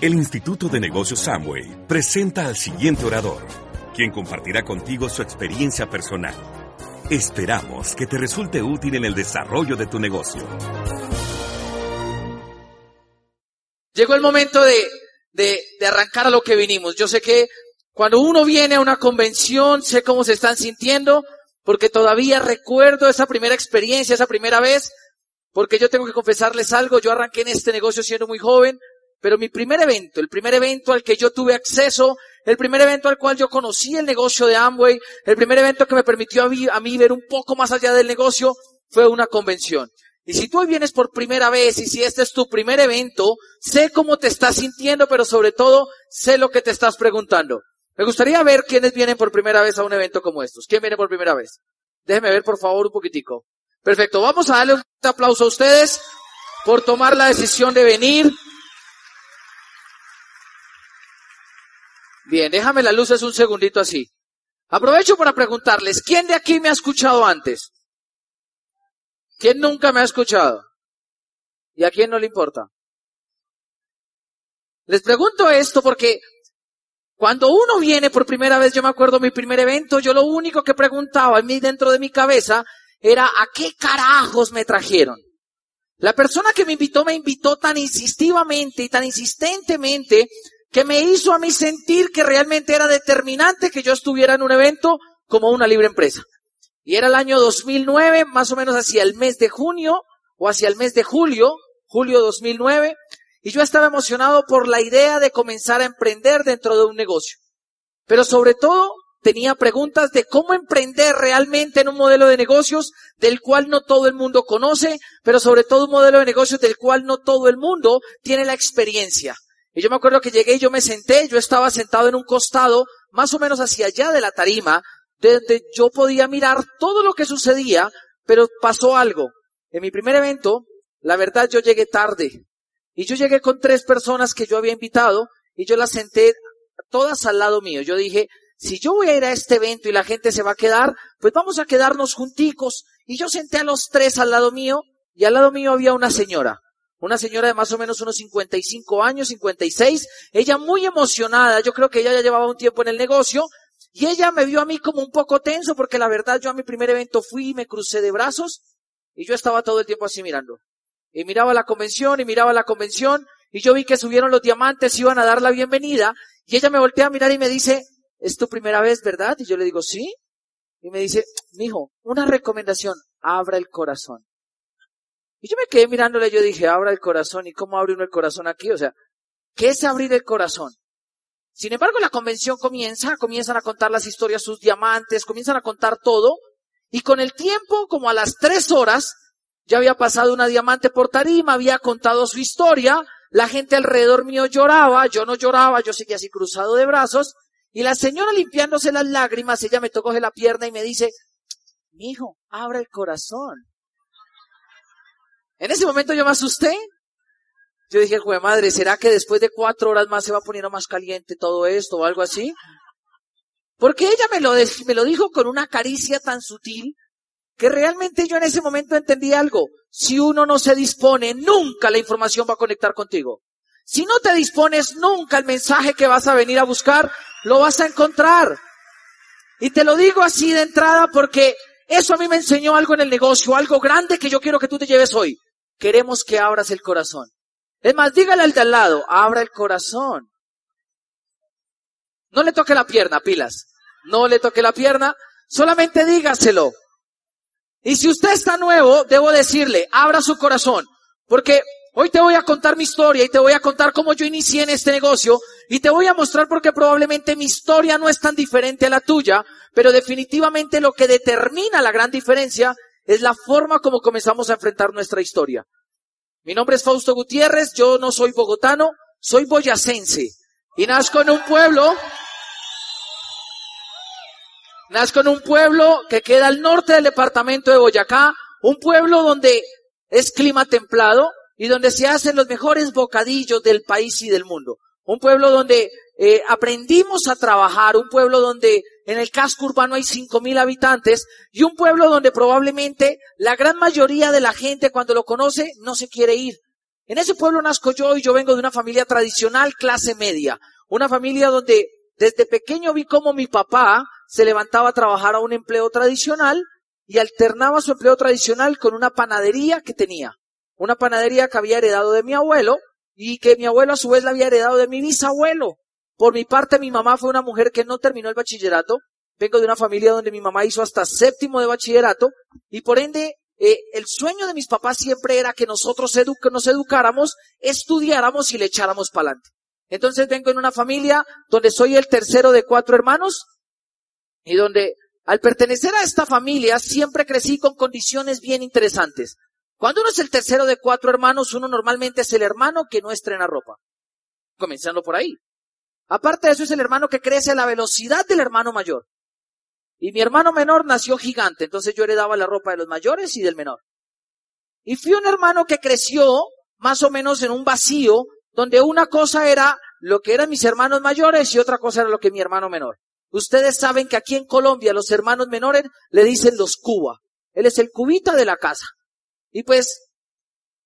El Instituto de Negocios Samway presenta al siguiente orador, quien compartirá contigo su experiencia personal. Esperamos que te resulte útil en el desarrollo de tu negocio. Llegó el momento de, de, arrancar a lo que vinimos. Yo sé que cuando uno viene a una convención, sé cómo se están sintiendo, porque todavía recuerdo esa primera experiencia, esa primera vez, porque yo tengo que confesarles algo, yo arranqué en este negocio siendo muy joven, pero mi primer evento, el primer evento al que yo tuve acceso, el primer evento al cual yo conocí el negocio de Amway, el primer evento que me permitió a mí, ver un poco más allá del negocio, fue una convención. Y si tú hoy vienes por primera vez y si este es tu primer evento, sé cómo te estás sintiendo, pero sobre todo sé lo que te estás preguntando. Me gustaría ver quiénes vienen por primera vez a un evento como estos. ¿Quién viene por primera vez? Déjeme ver por favor un poquitico. Perfecto. Vamos a darle un aplauso a ustedes por tomar la decisión de venir. Bien, déjame las luces un segundito así. Aprovecho para preguntarles, ¿quién de aquí me ha escuchado antes? ¿Quién nunca me ha escuchado? ¿Y a quién no le importa? Les pregunto esto porque cuando uno viene por primera vez, yo me acuerdo mi primer evento, yo lo único que preguntaba en mí dentro de mi cabeza era ¿a qué carajos me trajeron? La persona que me invitó me invitó tan insistivamente y tan insistentemente que me hizo a mí sentir que realmente era determinante que yo estuviera en un evento como una libre empresa. Y era el año 2009, más o menos hacia el mes de junio o hacia el mes de julio, julio 2009, y yo estaba emocionado por la idea de comenzar a emprender dentro de un negocio. Pero sobre todo tenía preguntas de cómo emprender realmente en un modelo de negocios del cual no todo el mundo conoce, pero sobre todo un modelo de negocios del cual no todo el mundo tiene la experiencia. Y yo me acuerdo que llegué y yo me senté, yo estaba sentado en un costado, más o menos hacia allá de la tarima, donde yo podía mirar todo lo que sucedía, pero pasó algo. En mi primer evento, la verdad yo llegué tarde. Y yo llegué con tres personas que yo había invitado y yo las senté todas al lado mío. Yo dije, si yo voy a ir a este evento y la gente se va a quedar, pues vamos a quedarnos junticos. Y yo senté a los tres al lado mío y al lado mío había una señora. Una señora de más o menos unos 55 años, 56. Ella muy emocionada. Yo creo que ella ya llevaba un tiempo en el negocio. Y ella me vio a mí como un poco tenso porque la verdad yo a mi primer evento fui y me crucé de brazos. Y yo estaba todo el tiempo así mirando. Y miraba la convención y miraba la convención. Y yo vi que subieron los diamantes iban a dar la bienvenida. Y ella me voltea a mirar y me dice, es tu primera vez, ¿verdad? Y yo le digo, sí. Y me dice, mijo, una recomendación, abra el corazón. Y yo me quedé mirándole, yo dije, abra el corazón, ¿y cómo abre uno el corazón aquí? O sea, ¿qué es abrir el corazón? Sin embargo, la convención comienza, comienzan a contar las historias, sus diamantes, comienzan a contar todo, y con el tiempo, como a las tres horas, ya había pasado una diamante por tarima, había contado su historia, la gente alrededor mío lloraba, yo no lloraba, yo seguía así cruzado de brazos, y la señora limpiándose las lágrimas, ella me tocó la pierna y me dice, mi hijo, abra el corazón. En ese momento yo me asusté. Yo dije, joder madre, ¿será que después de cuatro horas más se va poniendo más caliente todo esto o algo así? Porque ella me lo, me lo dijo con una caricia tan sutil que realmente yo en ese momento entendí algo. Si uno no se dispone, nunca la información va a conectar contigo. Si no te dispones, nunca el mensaje que vas a venir a buscar lo vas a encontrar. Y te lo digo así de entrada porque eso a mí me enseñó algo en el negocio, algo grande que yo quiero que tú te lleves hoy. Queremos que abras el corazón. Es más, dígale al de al lado, abra el corazón. No le toque la pierna, pilas. No le toque la pierna, solamente dígaselo. Y si usted está nuevo, debo decirle, abra su corazón. Porque Hoy te voy a contar mi historia y te voy a contar cómo yo inicié en este negocio y te voy a mostrar porque probablemente mi historia no es tan diferente a la tuya, pero definitivamente lo que determina la gran diferencia es la forma como comenzamos a enfrentar nuestra historia. Mi nombre es Fausto Gutiérrez, yo no soy bogotano, soy boyacense y nazco en un pueblo, nazco en un pueblo que queda al norte del departamento de Boyacá, un pueblo donde es clima templado, y donde se hacen los mejores bocadillos del país y del mundo. Un pueblo donde eh, aprendimos a trabajar, un pueblo donde en el casco urbano hay cinco mil habitantes y un pueblo donde probablemente la gran mayoría de la gente cuando lo conoce no se quiere ir. En ese pueblo nazco yo y yo vengo de una familia tradicional, clase media. Una familia donde desde pequeño vi cómo mi papá se levantaba a trabajar a un empleo tradicional y alternaba su empleo tradicional con una panadería que tenía. Una panadería que había heredado de mi abuelo y que mi abuelo a su vez la había heredado de mi bisabuelo. Por mi parte, mi mamá fue una mujer que no terminó el bachillerato. Vengo de una familia donde mi mamá hizo hasta séptimo de bachillerato y por ende eh, el sueño de mis papás siempre era que nosotros nos educáramos, estudiáramos y le echáramos para adelante. Entonces vengo en una familia donde soy el tercero de cuatro hermanos y donde al pertenecer a esta familia siempre crecí con condiciones bien interesantes. Cuando uno es el tercero de cuatro hermanos, uno normalmente es el hermano que no estrena ropa. Comenzando por ahí. Aparte de eso es el hermano que crece a la velocidad del hermano mayor. Y mi hermano menor nació gigante, entonces yo heredaba la ropa de los mayores y del menor. Y fui un hermano que creció más o menos en un vacío, donde una cosa era lo que eran mis hermanos mayores y otra cosa era lo que mi hermano menor. Ustedes saben que aquí en Colombia los hermanos menores le dicen los cuba. Él es el cubita de la casa. Y pues,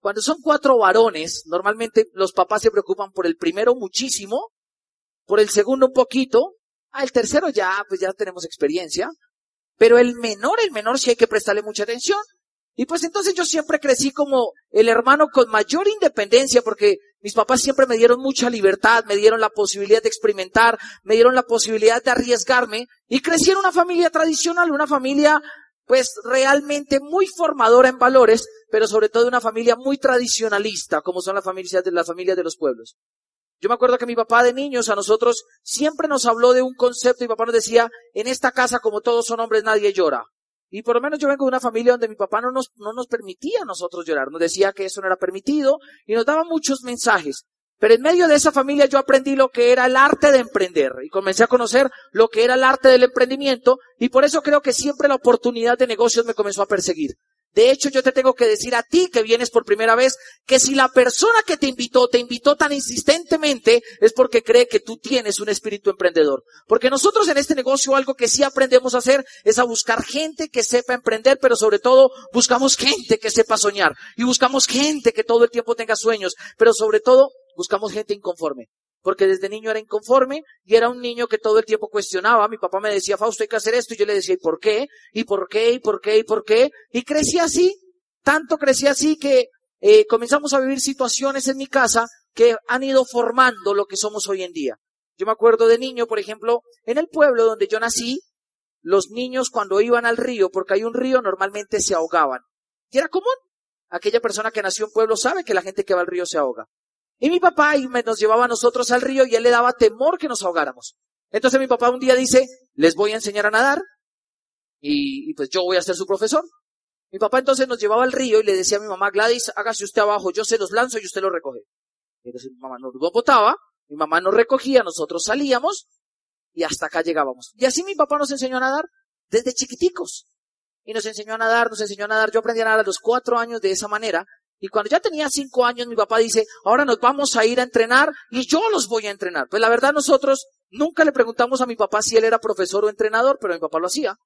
cuando son cuatro varones, normalmente los papás se preocupan por el primero muchísimo, por el segundo un poquito, el tercero ya, pues ya tenemos experiencia. Pero el menor, el menor sí hay que prestarle mucha atención. Y pues entonces yo siempre crecí como el hermano con mayor independencia porque mis papás siempre me dieron mucha libertad, me dieron la posibilidad de experimentar, me dieron la posibilidad de arriesgarme y crecí en una familia tradicional, una familia pues realmente muy formadora en valores, pero sobre todo una familia muy tradicionalista, como son las familias de las familias de los pueblos. Yo me acuerdo que mi papá de niños a nosotros siempre nos habló de un concepto y papá nos decía, en esta casa como todos son hombres nadie llora. Y por lo menos yo vengo de una familia donde mi papá no nos, no nos permitía a nosotros llorar, nos decía que eso no era permitido y nos daba muchos mensajes. Pero en medio de esa familia yo aprendí lo que era el arte de emprender y comencé a conocer lo que era el arte del emprendimiento y por eso creo que siempre la oportunidad de negocios me comenzó a perseguir. De hecho, yo te tengo que decir a ti que vienes por primera vez que si la persona que te invitó te invitó tan insistentemente es porque cree que tú tienes un espíritu emprendedor. Porque nosotros en este negocio algo que sí aprendemos a hacer es a buscar gente que sepa emprender, pero sobre todo buscamos gente que sepa soñar y buscamos gente que todo el tiempo tenga sueños, pero sobre todo buscamos gente inconforme porque desde niño era inconforme y era un niño que todo el tiempo cuestionaba. Mi papá me decía, Fausto, hay que hacer esto. Y yo le decía, ¿y por qué? ¿Y por qué? ¿Y por qué? ¿Y por qué? Y crecí así, tanto crecí así que eh, comenzamos a vivir situaciones en mi casa que han ido formando lo que somos hoy en día. Yo me acuerdo de niño, por ejemplo, en el pueblo donde yo nací, los niños cuando iban al río, porque hay un río, normalmente se ahogaban. Y era común. Aquella persona que nació en pueblo sabe que la gente que va al río se ahoga. Y mi papá nos llevaba a nosotros al río y él le daba temor que nos ahogáramos. Entonces mi papá un día dice, les voy a enseñar a nadar y, pues yo voy a ser su profesor. Mi papá entonces nos llevaba al río y le decía a mi mamá, Gladys, hágase usted abajo, yo se los lanzo y usted los recoge. Entonces mi mamá nos botaba, mi mamá nos recogía, nosotros salíamos y hasta acá llegábamos. Y así mi papá nos enseñó a nadar desde chiquiticos. Y nos enseñó a nadar, nos enseñó a nadar. Yo aprendí a nadar a los cuatro años de esa manera. Y cuando ya tenía cinco años, mi papá dice, ahora nos vamos a ir a entrenar y yo los voy a entrenar. Pues la verdad nosotros nunca le preguntamos a mi papá si él era profesor o entrenador, pero mi papá lo hacía.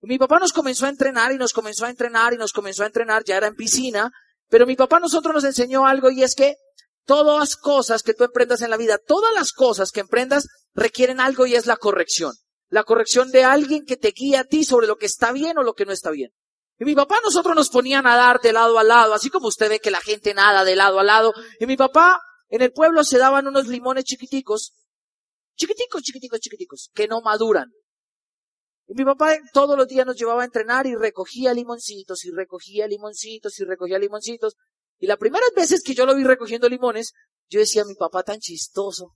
Mi papá nos comenzó a entrenar y nos comenzó a entrenar y nos comenzó a entrenar, ya era en piscina, pero mi papá nosotros nos enseñó algo y es que todas las cosas que tú emprendas en la vida, todas las cosas que emprendas requieren algo y es la corrección. La corrección de alguien que te guía a ti sobre lo que está bien o lo que no está bien. Y mi papá nosotros nos ponía a nadar de lado a lado, así como usted ve que la gente nada de lado a lado. Y mi papá, en el pueblo se daban unos limones chiquiticos, chiquiticos, chiquiticos, chiquiticos, que no maduran. Y mi papá todos los días nos llevaba a entrenar y recogía limoncitos y recogía limoncitos y recogía limoncitos. Y las primeras veces que yo lo vi recogiendo limones, yo decía, mi papá tan chistoso,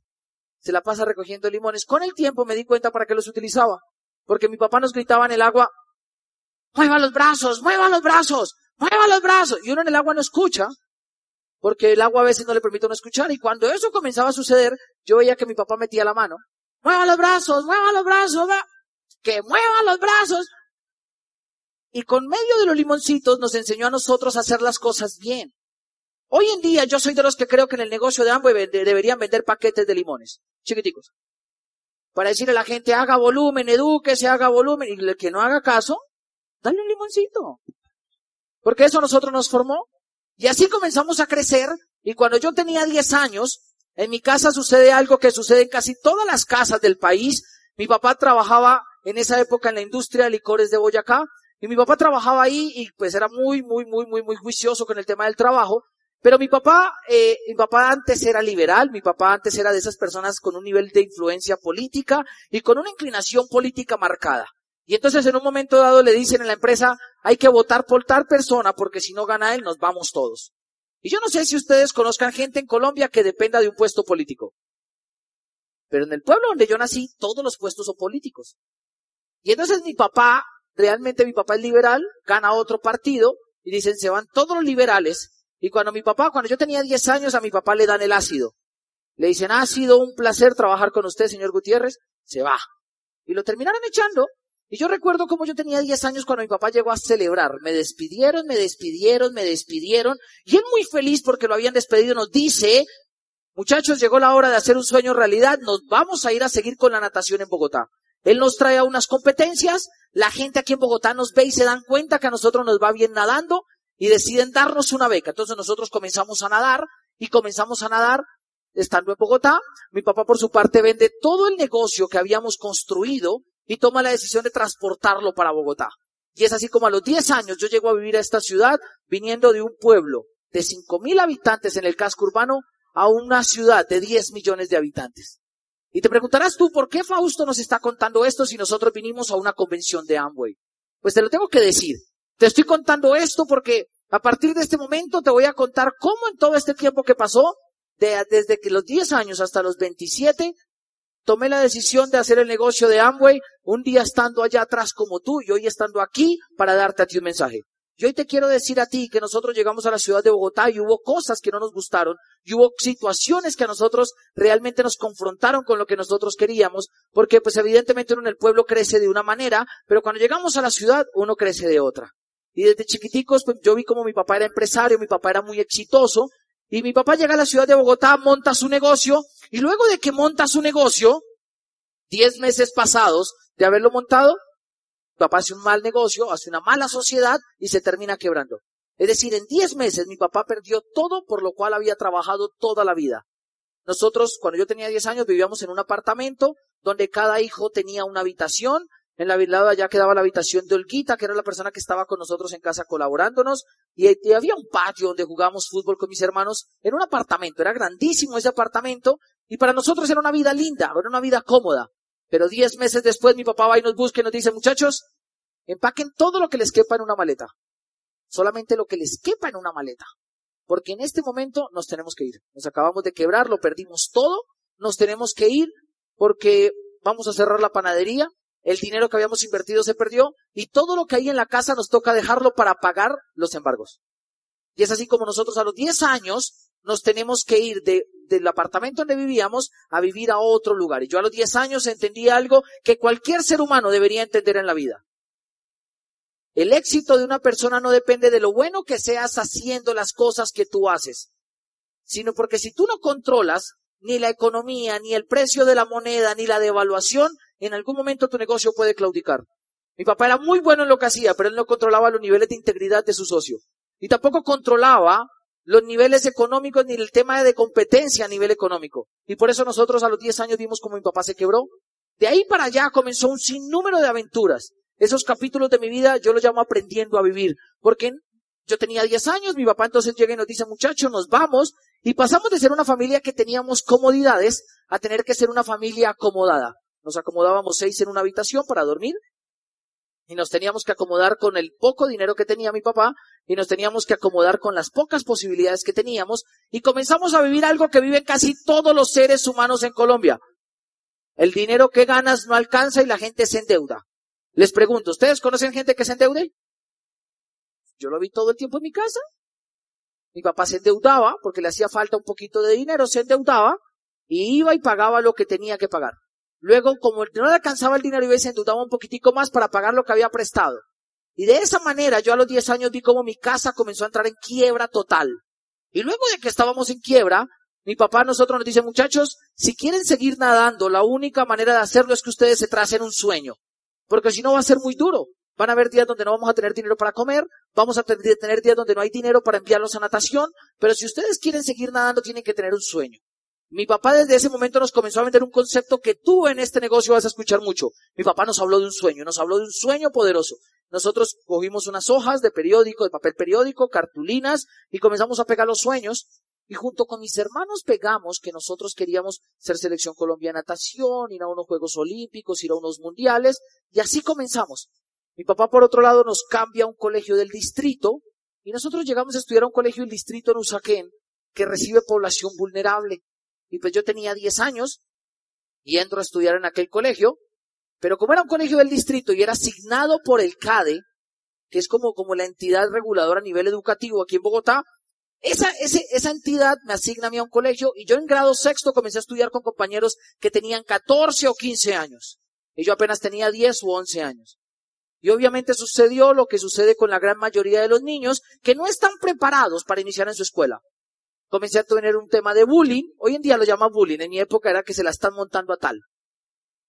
se la pasa recogiendo limones. Con el tiempo me di cuenta para qué los utilizaba. Porque mi papá nos gritaba en el agua, mueva los brazos, mueva los brazos, mueva los brazos. Y uno en el agua no escucha, porque el agua a veces no le permite uno escuchar. Y cuando eso comenzaba a suceder, yo veía que mi papá metía la mano. Mueva los brazos, mueva los brazos, que mueva los brazos. Y con medio de los limoncitos nos enseñó a nosotros a hacer las cosas bien. Hoy en día yo soy de los que creo que en el negocio de Amway deberían vender paquetes de limones, chiquiticos. Para decirle a la gente, haga volumen, se haga volumen. Y el que no haga caso, Dale un limoncito. Porque eso nosotros nos formó. Y así comenzamos a crecer. Y cuando yo tenía 10 años, en mi casa sucede algo que sucede en casi todas las casas del país. Mi papá trabajaba en esa época en la industria de licores de Boyacá. Y mi papá trabajaba ahí y pues era muy, muy, muy, muy, muy juicioso con el tema del trabajo. Pero mi papá, eh, mi papá antes era liberal, mi papá antes era de esas personas con un nivel de influencia política y con una inclinación política marcada. Y entonces en un momento dado le dicen en la empresa, hay que votar por tal persona porque si no gana él nos vamos todos. Y yo no sé si ustedes conozcan gente en Colombia que dependa de un puesto político. Pero en el pueblo donde yo nací, todos los puestos son políticos. Y entonces mi papá, realmente mi papá es liberal, gana otro partido y dicen, se van todos los liberales y cuando mi papá, cuando yo tenía 10 años, a mi papá le dan el ácido. Le dicen, ha sido un placer trabajar con usted, señor Gutiérrez. Se va. Y lo terminaron echando. Y yo recuerdo como yo tenía 10 años cuando mi papá llegó a celebrar. Me despidieron, me despidieron, me despidieron. Y él muy feliz porque lo habían despedido nos dice, muchachos, llegó la hora de hacer un sueño realidad. Nos vamos a ir a seguir con la natación en Bogotá. Él nos trae a unas competencias. La gente aquí en Bogotá nos ve y se dan cuenta que a nosotros nos va bien nadando y deciden darnos una beca. Entonces nosotros comenzamos a nadar y comenzamos a nadar estando en Bogotá. Mi papá por su parte vende todo el negocio que habíamos construido y toma la decisión de transportarlo para Bogotá. Y es así como a los 10 años yo llego a vivir a esta ciudad viniendo de un pueblo de 5.000 habitantes en el casco urbano a una ciudad de 10 millones de habitantes. Y te preguntarás tú, ¿por qué Fausto nos está contando esto si nosotros vinimos a una convención de Amway? Pues te lo tengo que decir. Te estoy contando esto porque a partir de este momento te voy a contar cómo en todo este tiempo que pasó, desde que los 10 años hasta los 27, tomé la decisión de hacer el negocio de Amway, un día estando allá atrás como tú y hoy estando aquí para darte a ti un mensaje. Y hoy te quiero decir a ti que nosotros llegamos a la ciudad de Bogotá y hubo cosas que no nos gustaron y hubo situaciones que a nosotros realmente nos confrontaron con lo que nosotros queríamos, porque pues evidentemente uno en el pueblo crece de una manera, pero cuando llegamos a la ciudad uno crece de otra. Y desde chiquiticos, pues yo vi como mi papá era empresario, mi papá era muy exitoso, y mi papá llega a la ciudad de Bogotá, monta su negocio, y luego de que monta su negocio, diez meses pasados de haberlo montado, papá hace un mal negocio, hace una mala sociedad y se termina quebrando. Es decir, en diez meses mi papá perdió todo por lo cual había trabajado toda la vida. Nosotros, cuando yo tenía diez años, vivíamos en un apartamento donde cada hijo tenía una habitación, en la lado ya quedaba la habitación de Olguita, que era la persona que estaba con nosotros en casa colaborándonos. Y, había un patio donde jugábamos fútbol con mis hermanos en un apartamento. Era grandísimo ese apartamento. Y para nosotros era una vida linda, era una vida cómoda. Pero diez meses después mi papá va y nos busca y nos dice, muchachos, empaquen todo lo que les quepa en una maleta. Solamente lo que les quepa en una maleta. Porque en este momento nos tenemos que ir. Nos acabamos de quebrar, lo perdimos todo, nos tenemos que ir porque vamos a cerrar la panadería, el dinero que habíamos invertido se perdió y todo lo que hay en la casa nos toca dejarlo para pagar los embargos. Y es así como nosotros a los 10 años nos tenemos que ir de, del apartamento donde vivíamos a vivir a otro lugar. Y yo a los 10 años entendí algo que cualquier ser humano debería entender en la vida. El éxito de una persona no depende de lo bueno que seas haciendo las cosas que tú haces, sino porque si tú no controlas ni la economía, ni el precio de la moneda, ni la devaluación, en algún momento tu negocio puede claudicar. Mi papá era muy bueno en lo que hacía, pero él no controlaba los niveles de integridad de su socio. Y tampoco controlaba los niveles económicos ni el tema de competencia a nivel económico. Y por eso nosotros a los 10 años vimos como mi papá se quebró. De ahí para allá comenzó un sinnúmero de aventuras. Esos capítulos de mi vida yo los llamo aprendiendo a vivir. Porque yo tenía 10 años, mi papá entonces llega y nos dice, muchachos, nos vamos. Y pasamos de ser una familia que teníamos comodidades a tener que ser una familia acomodada. Nos acomodábamos seis en una habitación para dormir y nos teníamos que acomodar con el poco dinero que tenía mi papá y nos teníamos que acomodar con las pocas posibilidades que teníamos y comenzamos a vivir algo que viven casi todos los seres humanos en Colombia. El dinero que ganas no alcanza y la gente se endeuda. Les pregunto, ¿ustedes conocen gente que se endeude? Yo lo vi todo el tiempo en mi casa. Mi papá se endeudaba porque le hacía falta un poquito de dinero, se endeudaba y iba y pagaba lo que tenía que pagar. Luego, como no le alcanzaba el dinero, iba y se endeudaba un poquitico más para pagar lo que había prestado. Y de esa manera, yo a los 10 años vi cómo mi casa comenzó a entrar en quiebra total. Y luego de que estábamos en quiebra, mi papá a nosotros nos dice, muchachos, si quieren seguir nadando, la única manera de hacerlo es que ustedes se tracen un sueño. Porque si no va a ser muy duro. van a haber días donde no vamos a tener dinero para comer, vamos a tener días donde no hay dinero para enviarlos a natación, pero si ustedes quieren seguir nadando tienen que tener un sueño. Mi papá desde ese momento nos comenzó a vender un concepto que tú en este negocio vas a escuchar mucho. Mi papá nos habló de un sueño, nos habló de un sueño poderoso. Nosotros cogimos unas hojas de periódico, de papel periódico, cartulinas y comenzamos a pegar los sueños. Y junto con mis hermanos pegamos que nosotros queríamos ser selección colombiana natación, ir a unos Juegos Olímpicos, ir a unos mundiales. Y así comenzamos. Mi papá, por otro lado, nos cambia a un colegio del distrito y nosotros llegamos a estudiar a un colegio del distrito en Usaquén que recibe población vulnerable. Y pues yo tenía 10 años y entro a estudiar en aquel colegio, pero como era un colegio del distrito y era asignado por el CADE, que es como, como la entidad reguladora a nivel educativo aquí en Bogotá, esa, esa entidad me asigna a mí a un colegio y yo en grado sexto comencé a estudiar con compañeros que tenían 14 o 15 años. Y yo apenas tenía 10 u 11 años. Y obviamente sucedió lo que sucede con la gran mayoría de los niños que no están preparados para iniciar en su escuela comencé a tener un tema de bullying. Hoy en día lo llaman bullying. En mi época era que se la están montando a tal.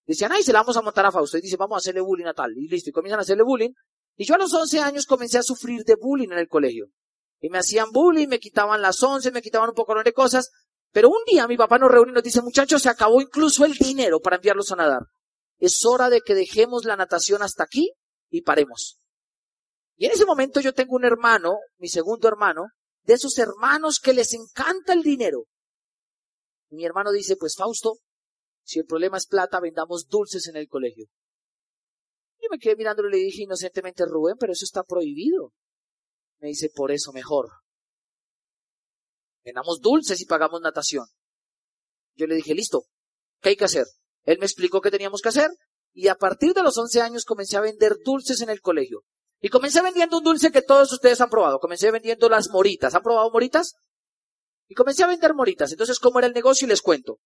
Decían, ay, se la vamos a montar a Fausto. Y dice, vamos a hacerle bullying a tal. Y listo. Y comienzan a hacerle bullying. Y yo a los 11 años comencé a sufrir de bullying en el colegio. Y me hacían bullying, me quitaban las 11, me quitaban un poco de cosas. Pero un día mi papá nos reúne y nos dice, muchachos, se acabó incluso el dinero para enviarlos a nadar. Es hora de que dejemos la natación hasta aquí y paremos. Y en ese momento yo tengo un hermano, mi segundo hermano, de esos hermanos que les encanta el dinero. mi hermano dice, pues Fausto, si el problema es plata, vendamos dulces en el colegio. Yo me quedé mirándolo y le dije inocentemente, Rubén, pero eso está prohibido. Me dice, por eso mejor. Vendamos dulces y pagamos natación. Yo le dije, listo, ¿qué hay que hacer? Él me explicó qué teníamos que hacer y a partir de los 11 años comencé a vender dulces en el colegio. Y comencé vendiendo un dulce que todos ustedes han probado. Comencé vendiendo las moritas. ¿Han probado moritas? Y comencé a vender moritas. Entonces, ¿cómo era el negocio? Y les cuento.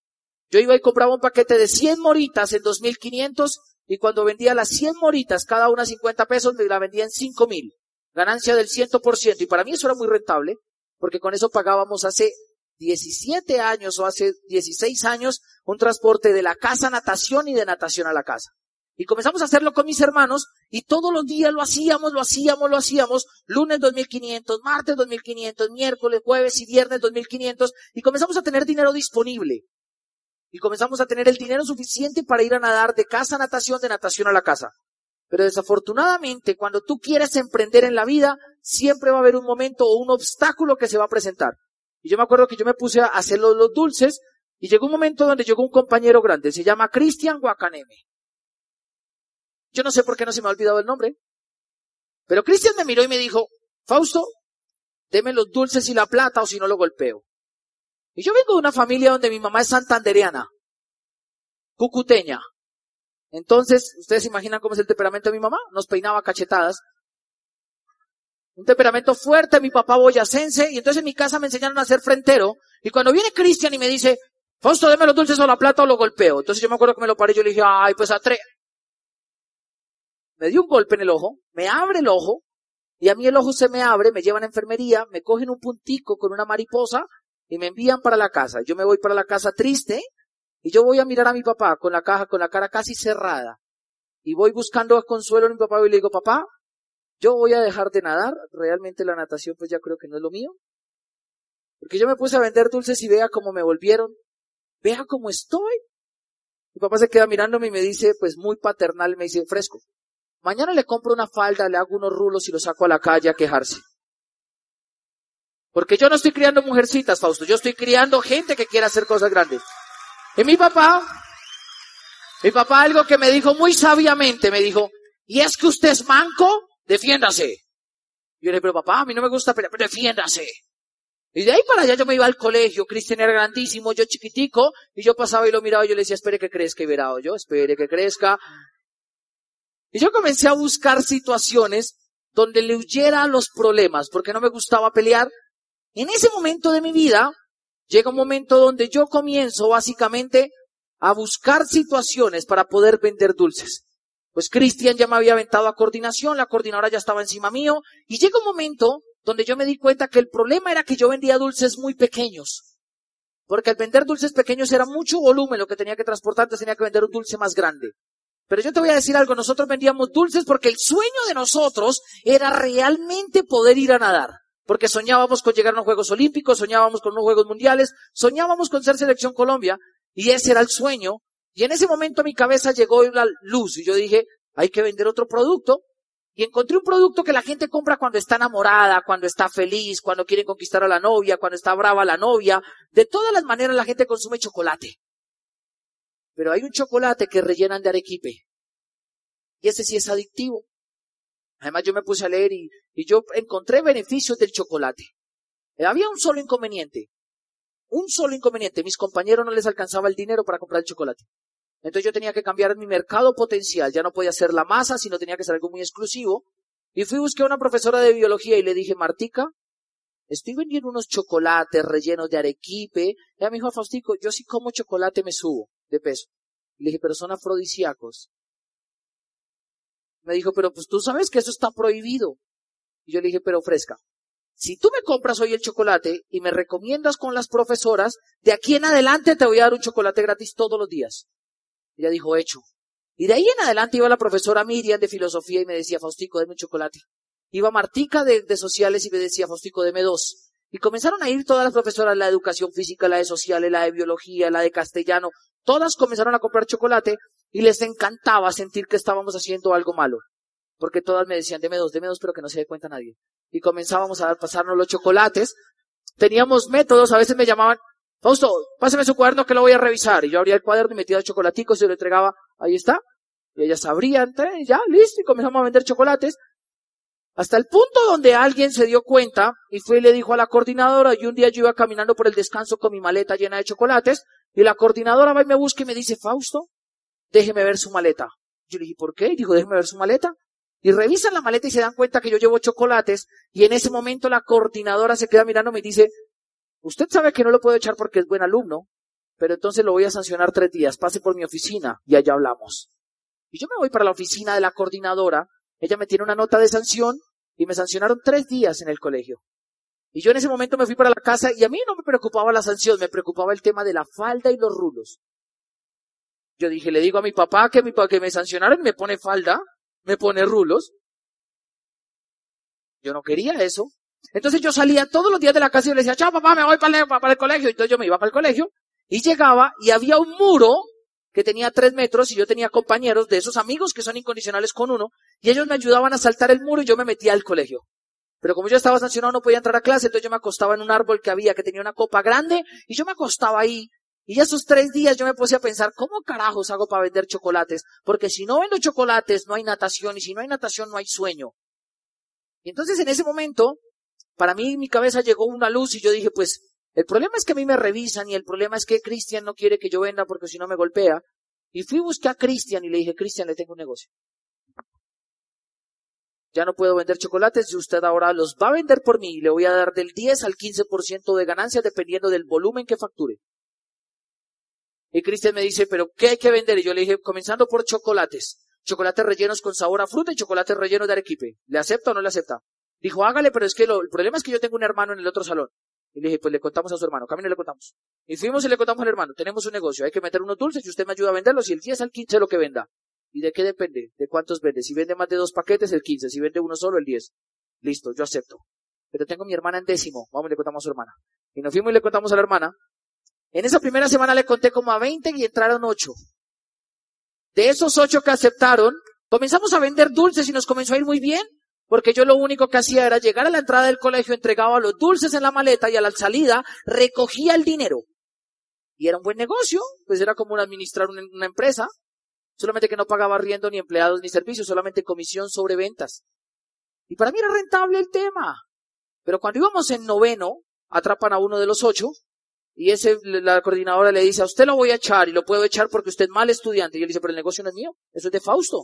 Yo iba y compraba un paquete de 100 moritas en 2.500 y cuando vendía las 100 moritas, cada una 50 pesos, me la vendía en 5.000. Ganancia del 100%. Y para mí eso era muy rentable porque con eso pagábamos hace 17 años o hace 16 años un transporte de la casa a natación y de natación a la casa. Y comenzamos a hacerlo con mis hermanos y todos los días lo hacíamos, lo hacíamos, lo hacíamos. Lunes 2500, martes 2500, miércoles, jueves y viernes 2500 y comenzamos a tener dinero disponible. Y comenzamos a tener el dinero suficiente para ir a nadar de casa a natación, de natación a la casa. Pero desafortunadamente, cuando tú quieres emprender en la vida, siempre va a haber un momento o un obstáculo que se va a presentar. Y yo me acuerdo que yo me puse a hacer los, dulces y llegó un momento donde llegó un compañero grande, se llama Cristian Guacaneme. Yo no sé por qué no se me ha olvidado el nombre. Pero Cristian me miró y me dijo, Fausto, deme los dulces y la plata o si no lo golpeo. Y yo vengo de una familia donde mi mamá es santandereana, cucuteña. Entonces, ¿ustedes se imaginan cómo es el temperamento de mi mamá? Nos peinaba cachetadas. Un temperamento fuerte, mi papá boyacense, y entonces en mi casa me enseñaron a ser frentero. Y cuando viene Cristian y me dice, Fausto, deme los dulces o la plata o lo golpeo. Entonces yo me acuerdo que me lo paré y yo le dije, ay, pues a tres me dio un golpe en el ojo, me abre el ojo, y a mí el ojo se me abre, me llevan a enfermería, me cogen un puntico con una mariposa y me envían para la casa. Yo me voy para la casa triste y yo voy a mirar a mi papá con la caja, con la cara casi cerrada. Y voy buscando consuelo en mi papá y le digo, papá, yo voy a dejar de nadar. Realmente la natación pues ya creo que no es lo mío. Porque yo me puse a vender dulces y vea cómo me volvieron. Vea cómo estoy. Mi papá se queda mirándome y me dice, pues muy paternal, me dice, fresco. Mañana le compro una falda, le hago unos rulos y lo saco a la calle a quejarse. Porque yo no estoy criando mujercitas, Fausto. Yo estoy criando gente que quiere hacer cosas grandes. Y mi papá, mi papá algo que me dijo muy sabiamente, me dijo, y es que usted es manco, defiéndase. Yo le dije, pero papá, a mí no me gusta pelear, pero defiéndase. Y de ahí para allá yo me iba al colegio, Cristian era grandísimo, yo chiquitico, y yo pasaba y lo miraba y yo le decía, espere que crezca y verá, yo, espere que crezca. Y yo comencé a buscar situaciones donde le huyera a los problemas, porque no me gustaba pelear. En ese momento de mi vida, llega un momento donde yo comienzo básicamente a buscar situaciones para poder vender dulces. Pues Cristian ya me había aventado a coordinación, la coordinadora ya estaba encima mío, y llega un momento donde yo me di cuenta que el problema era que yo vendía dulces muy pequeños. Porque al vender dulces pequeños era mucho volumen lo que tenía que transportar, entonces tenía que vender un dulce más grande. Pero yo te voy a decir algo, nosotros vendíamos dulces porque el sueño de nosotros era realmente poder ir a nadar. Porque soñábamos con llegar a los Juegos Olímpicos, soñábamos con unos Juegos Mundiales, soñábamos con ser selección Colombia, y ese era el sueño. Y en ese momento mi cabeza llegó la luz, y yo dije, hay que vender otro producto. Y encontré un producto que la gente compra cuando está enamorada, cuando está feliz, cuando quiere conquistar a la novia, cuando está brava la novia. De todas las maneras la gente consume chocolate. Pero hay un chocolate que rellenan de arequipe. Y ese sí es adictivo. Además yo me puse a leer y, y yo encontré beneficios del chocolate. Había un solo inconveniente. Un solo inconveniente. Mis compañeros no les alcanzaba el dinero para comprar el chocolate. Entonces yo tenía que cambiar mi mercado potencial. Ya no podía ser la masa, sino tenía que ser algo muy exclusivo. Y fui a buscar a una profesora de biología y le dije, Martica, estoy vendiendo unos chocolates rellenos de arequipe. Y ella me dijo, Faustico, yo si como chocolate me subo de peso. le dije, pero son afrodisíacos. Me dijo, pero pues tú sabes que eso está prohibido. Y yo le dije, pero fresca. Si tú me compras hoy el chocolate y me recomiendas con las profesoras, de aquí en adelante te voy a dar un chocolate gratis todos los días. Ella dijo, hecho. Y de ahí en adelante iba la profesora Miriam de filosofía y me decía, Faustico, deme un chocolate. Iba Martica de, de sociales y me decía, Faustico, deme dos. Y comenzaron a ir todas las profesoras, la de educación física, la de sociales, la de biología, la de castellano. Todas comenzaron a comprar chocolate y les encantaba sentir que estábamos haciendo algo malo. Porque todas me decían, deme dos, deme dos, pero que no se dé cuenta nadie. Y comenzábamos a pasarnos los chocolates. Teníamos métodos, a veces me llamaban, Fausto, páseme su cuaderno que lo voy a revisar. Y yo abría el cuaderno y metía los chocolaticos y lo entregaba, ahí está. Y ellas abrían, ya, listo, y comenzamos a vender chocolates. Hasta el punto donde alguien se dio cuenta y fue y le dijo a la coordinadora, y un día yo iba caminando por el descanso con mi maleta llena de chocolates, y la coordinadora va y me busca y me dice, Fausto, déjeme ver su maleta. Yo le dije, ¿por qué? Y dijo, déjeme ver su maleta. Y revisan la maleta y se dan cuenta que yo llevo chocolates, y en ese momento la coordinadora se queda mirando y me dice, Usted sabe que no lo puedo echar porque es buen alumno, pero entonces lo voy a sancionar tres días. Pase por mi oficina y allá hablamos. Y yo me voy para la oficina de la coordinadora. Ella me tiene una nota de sanción y me sancionaron tres días en el colegio. Y yo en ese momento me fui para la casa y a mí no me preocupaba la sanción, me preocupaba el tema de la falda y los rulos. Yo dije, le digo a mi papá que, mi, que me sancionaron y me pone falda, me pone rulos. Yo no quería eso. Entonces yo salía todos los días de la casa y le decía, chao papá, me voy para el colegio. Entonces yo me iba para el colegio y llegaba y había un muro que tenía tres metros y yo tenía compañeros de esos amigos que son incondicionales con uno y ellos me ayudaban a saltar el muro y yo me metía al colegio. Pero como yo estaba sancionado no podía entrar a clase, entonces yo me acostaba en un árbol que había que tenía una copa grande y yo me acostaba ahí. Y esos tres días yo me puse a pensar, ¿cómo carajos hago para vender chocolates? Porque si no vendo chocolates no hay natación y si no hay natación no hay sueño. Y entonces en ese momento para mí en mi cabeza llegó una luz y yo dije, pues, el problema es que a mí me revisan y el problema es que Cristian no quiere que yo venda porque si no me golpea. Y fui a buscar a Cristian y le dije, Cristian, le tengo un negocio. Ya no puedo vender chocolates y usted ahora los va a vender por mí y le voy a dar del 10 al 15% de ganancia dependiendo del volumen que facture. Y Cristian me dice, pero ¿qué hay que vender? Y yo le dije, comenzando por chocolates. Chocolates rellenos con sabor a fruta y chocolates rellenos de arequipe. ¿Le acepta o no le acepta? Dijo, hágale, pero es que el problema es que yo tengo un hermano en el otro salón. Y le dije, pues le contamos a su hermano, camino le contamos. Y fuimos y le contamos al hermano, tenemos un negocio, hay que meter unos dulces y usted me ayuda a venderlos y el 10 al 15 lo que venda. ¿Y de qué depende? ¿De cuántos vende? Si vende más de dos paquetes, el 15. Si vende uno solo, el 10. Listo, yo acepto. Pero tengo mi hermana en décimo. Vamos y le contamos a su hermana. Y nos fuimos y le contamos a la hermana. En esa primera semana le conté como a 20 y entraron 8. De esos 8 que aceptaron, comenzamos a vender dulces y nos comenzó a ir muy bien. Porque yo lo único que hacía era llegar a la entrada del colegio, entregaba los dulces en la maleta y a la salida recogía el dinero. Y era un buen negocio, pues era como administrar una, empresa, solamente que no pagaba riendo ni empleados ni servicios, solamente comisión sobre ventas. Y para mí era rentable el tema. Pero cuando íbamos en noveno, atrapan a uno de los ocho, y ese, la coordinadora le dice, a usted lo voy a echar, y lo puedo echar porque usted es mal estudiante. Y él dice, pero el negocio no es mío, eso es de Fausto.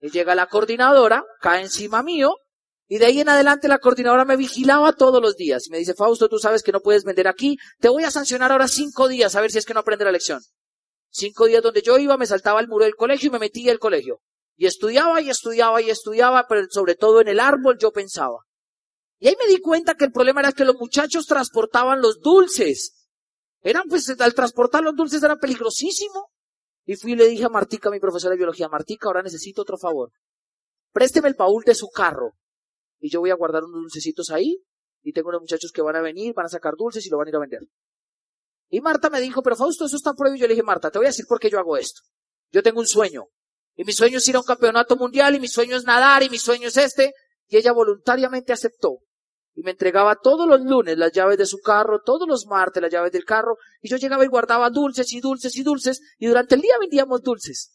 Y llega la coordinadora, cae encima mío, y de ahí en adelante la coordinadora me vigilaba todos los días. Y me dice, Fausto, tú sabes que no puedes vender aquí, te voy a sancionar ahora cinco días, a ver si es que no aprende la lección. Cinco días donde yo iba, me saltaba el muro del colegio y me metía al colegio. Y estudiaba y estudiaba y estudiaba, pero sobre todo en el árbol yo pensaba. Y ahí me di cuenta que el problema era que los muchachos transportaban los dulces. Eran pues, al transportar los dulces era peligrosísimo. Y fui y le dije a Martica, mi profesora de biología, Martica, ahora necesito otro favor. Présteme el baúl de su carro. Y yo voy a guardar unos dulcecitos ahí. Y tengo unos muchachos que van a venir, van a sacar dulces y lo van a ir a vender. Y Marta me dijo, pero Fausto, eso está prohibido. Yo le dije, Marta, te voy a decir por qué yo hago esto. Yo tengo un sueño. Y mi sueño es ir a un campeonato mundial, y mi sueño es nadar, y mi sueño es este. Y ella voluntariamente aceptó. Y me entregaba todos los lunes las llaves de su carro, todos los martes las llaves del carro, y yo llegaba y guardaba dulces y dulces y dulces, y durante el día vendíamos dulces.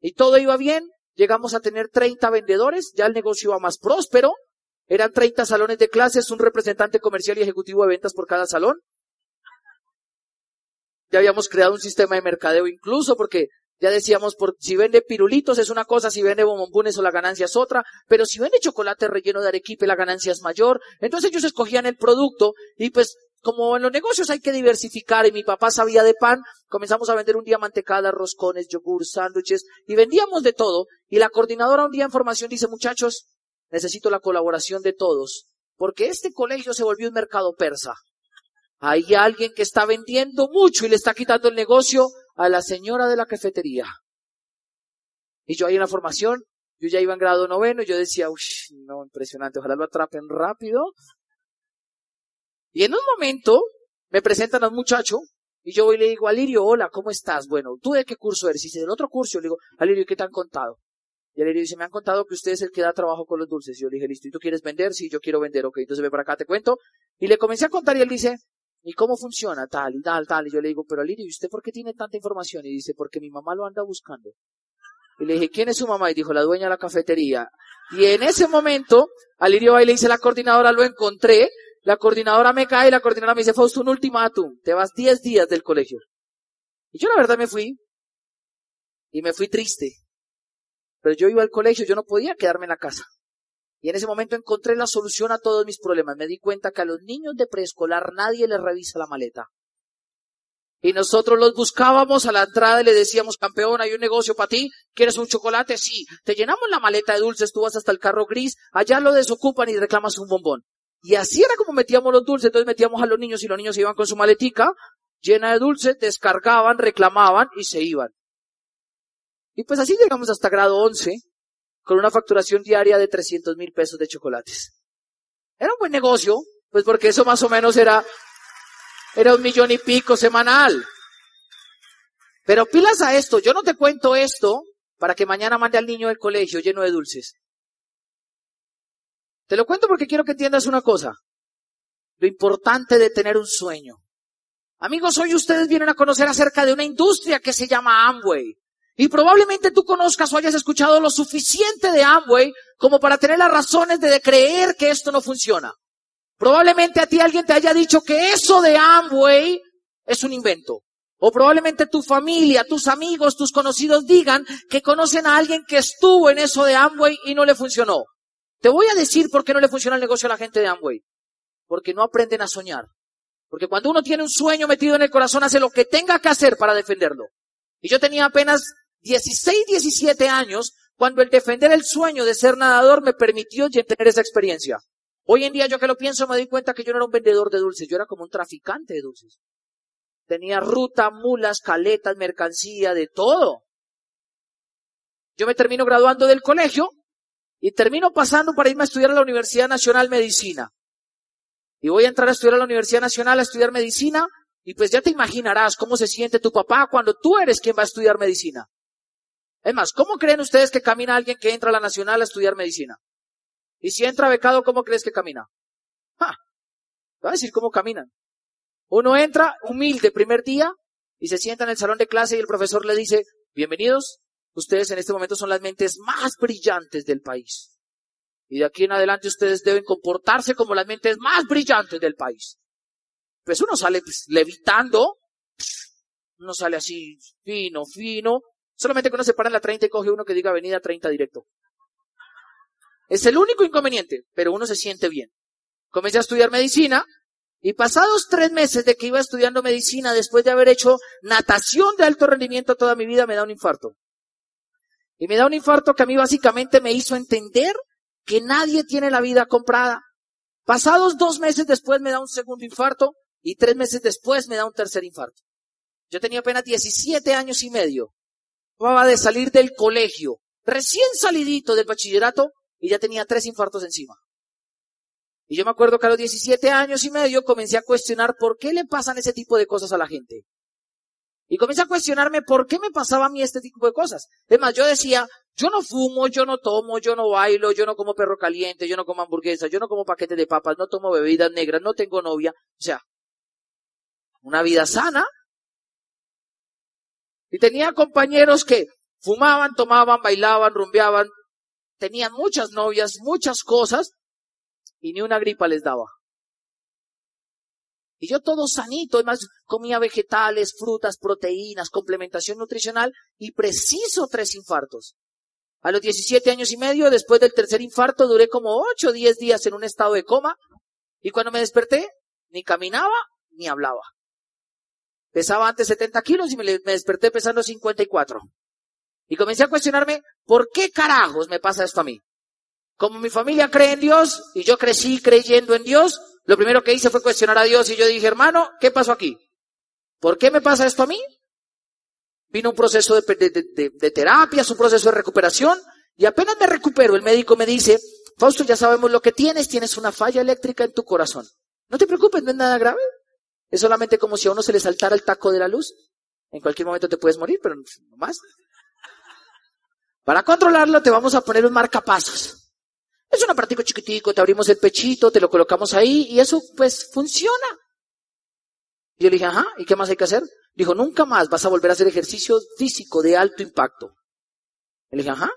Y todo iba bien, llegamos a tener 30 vendedores, ya el negocio iba más próspero, eran 30 salones de clases, un representante comercial y ejecutivo de ventas por cada salón. Ya habíamos creado un sistema de mercadeo incluso porque ya decíamos, por, si vende pirulitos es una cosa, si vende bombones o la ganancia es otra, pero si vende chocolate relleno de arequipe la ganancia es mayor. Entonces ellos escogían el producto y pues como en los negocios hay que diversificar y mi papá sabía de pan, comenzamos a vender un día mantecada, roscones, yogur, sándwiches y vendíamos de todo. Y la coordinadora un día en formación dice, muchachos, necesito la colaboración de todos, porque este colegio se volvió un mercado persa. Hay alguien que está vendiendo mucho y le está quitando el negocio a la señora de la cafetería. Y yo ahí en la formación, yo ya iba en grado noveno, y yo decía, uy, no, impresionante, ojalá lo atrapen rápido. Y en un momento me presentan a un muchacho y yo voy y le digo, Alirio, hola, ¿cómo estás? Bueno, ¿tú de qué curso eres? Y dice, del otro curso. Yo le digo, Alirio, ¿qué te han contado? Y Alirio dice, me han contado que usted es el que da trabajo con los dulces. Y yo le dije, listo, ¿y tú quieres vender? Sí, yo quiero vender, ok, entonces ve para acá, te cuento. Y le comencé a contar y él dice, ¿Y cómo funciona? Tal y tal, tal. Y yo le digo, pero Alirio, ¿y usted por qué tiene tanta información? Y dice, porque mi mamá lo anda buscando. Y le dije, ¿quién es su mamá? Y dijo, la dueña de la cafetería. Y en ese momento, Alirio va y le dice la coordinadora, lo encontré. La coordinadora me cae y la coordinadora me dice, Fausto, un ultimátum. Te vas 10 días del colegio. Y yo la verdad me fui. Y me fui triste. Pero yo iba al colegio, yo no podía quedarme en la casa. Y en ese momento encontré la solución a todos mis problemas. Me di cuenta que a los niños de preescolar nadie les revisa la maleta. Y nosotros los buscábamos a la entrada y le decíamos, campeón, hay un negocio para ti, ¿quieres un chocolate? Sí. Te llenamos la maleta de dulces, tú vas hasta el carro gris, allá lo desocupan y reclamas un bombón. Y así era como metíamos los dulces, entonces metíamos a los niños y los niños iban con su maletica llena de dulces, descargaban, reclamaban y se iban. Y pues así llegamos hasta grado 11, con una facturación diaria de 300 mil pesos de chocolates. Era un buen negocio, pues porque eso más o menos era, era un millón y pico semanal. Pero pilas a esto, yo no te cuento esto para que mañana mande al niño del colegio lleno de dulces. Te lo cuento porque quiero que entiendas una cosa. Lo importante de tener un sueño. Amigos, hoy ustedes vienen a conocer acerca de una industria que se llama Amway. Y probablemente tú conozcas o hayas escuchado lo suficiente de Amway como para tener las razones de creer que esto no funciona. Probablemente a ti alguien te haya dicho que eso de Amway es un invento. O probablemente tu familia, tus amigos, tus conocidos digan que conocen a alguien que estuvo en eso de Amway y no le funcionó. Te voy a decir por qué no le funciona el negocio a la gente de Amway. Porque no aprenden a soñar. Porque cuando uno tiene un sueño metido en el corazón, hace lo que tenga que hacer para defenderlo. Y yo tenía apenas 16, 17 años cuando el defender el sueño de ser nadador me permitió tener esa experiencia. Hoy en día yo que lo pienso me doy cuenta que yo no era un vendedor de dulces, yo era como un traficante de dulces. Tenía ruta, mulas, caletas, mercancía, de todo. Yo me termino graduando del colegio y termino pasando para irme a estudiar a la Universidad Nacional Medicina. Y voy a entrar a estudiar a la Universidad Nacional a estudiar medicina y pues ya te imaginarás cómo se siente tu papá cuando tú eres quien va a estudiar medicina. Es más, ¿cómo creen ustedes que camina alguien que entra a la Nacional a estudiar medicina? Y si entra becado, ¿cómo crees que camina? ¡Ja! Te voy a decir cómo caminan. Uno entra humilde primer día y se sienta en el salón de clase y el profesor le dice, bienvenidos, ustedes en este momento son las mentes más brillantes del país. Y de aquí en adelante ustedes deben comportarse como las mentes más brillantes del país. Pues uno sale pues, levitando, uno sale así fino, fino, Solamente que uno se para en la 30 y coge uno que diga avenida 30 directo. Es el único inconveniente, pero uno se siente bien. Comencé a estudiar medicina y pasados tres meses de que iba estudiando medicina, después de haber hecho natación de alto rendimiento toda mi vida, me da un infarto. Y me da un infarto que a mí básicamente me hizo entender que nadie tiene la vida comprada. Pasados dos meses después me da un segundo infarto y tres meses después me da un tercer infarto. Yo tenía apenas 17 años y medio acababa de salir del colegio, recién salidito del bachillerato, y ya tenía tres infartos encima. Y yo me acuerdo que a los 17 años y medio comencé a cuestionar por qué le pasan ese tipo de cosas a la gente. Y comencé a cuestionarme por qué me pasaba a mí este tipo de cosas. Es más, yo decía, yo no fumo, yo no tomo, yo no bailo, yo no como perro caliente, yo no como hamburguesas, yo no como paquetes de papas, no tomo bebidas negras, no tengo novia. O sea, una vida sana. Y tenía compañeros que fumaban, tomaban, bailaban, rumbeaban, tenían muchas novias, muchas cosas, y ni una gripa les daba. Y yo todo sanito, además comía vegetales, frutas, proteínas, complementación nutricional y preciso tres infartos. A los 17 años y medio, después del tercer infarto, duré como 8 o 10 días en un estado de coma y cuando me desperté, ni caminaba ni hablaba. Pesaba antes 70 kilos y me, desperté pesando 54. Y comencé a cuestionarme, ¿por qué carajos me pasa esto a mí? Como mi familia cree en Dios y yo crecí creyendo en Dios, lo primero que hice fue cuestionar a Dios y yo dije, hermano, ¿qué pasó aquí? ¿Por qué me pasa esto a mí? Vino un proceso de, de, de, terapia, un proceso de recuperación y apenas me recupero, el médico me dice, Fausto, ya sabemos lo que tienes, tienes una falla eléctrica en tu corazón. No te preocupes, no es nada grave. Es solamente como si a uno se le saltara el taco de la luz. En cualquier momento te puedes morir, pero no más. Para controlarlo te vamos a poner un marcapasos. Es un aparatico chiquitico, te abrimos el pechito, te lo colocamos ahí y eso pues funciona. Y yo le dije, ajá, ¿y qué más hay que hacer? Dijo, nunca más vas a volver a hacer ejercicio físico de alto impacto. Le dije, ajá,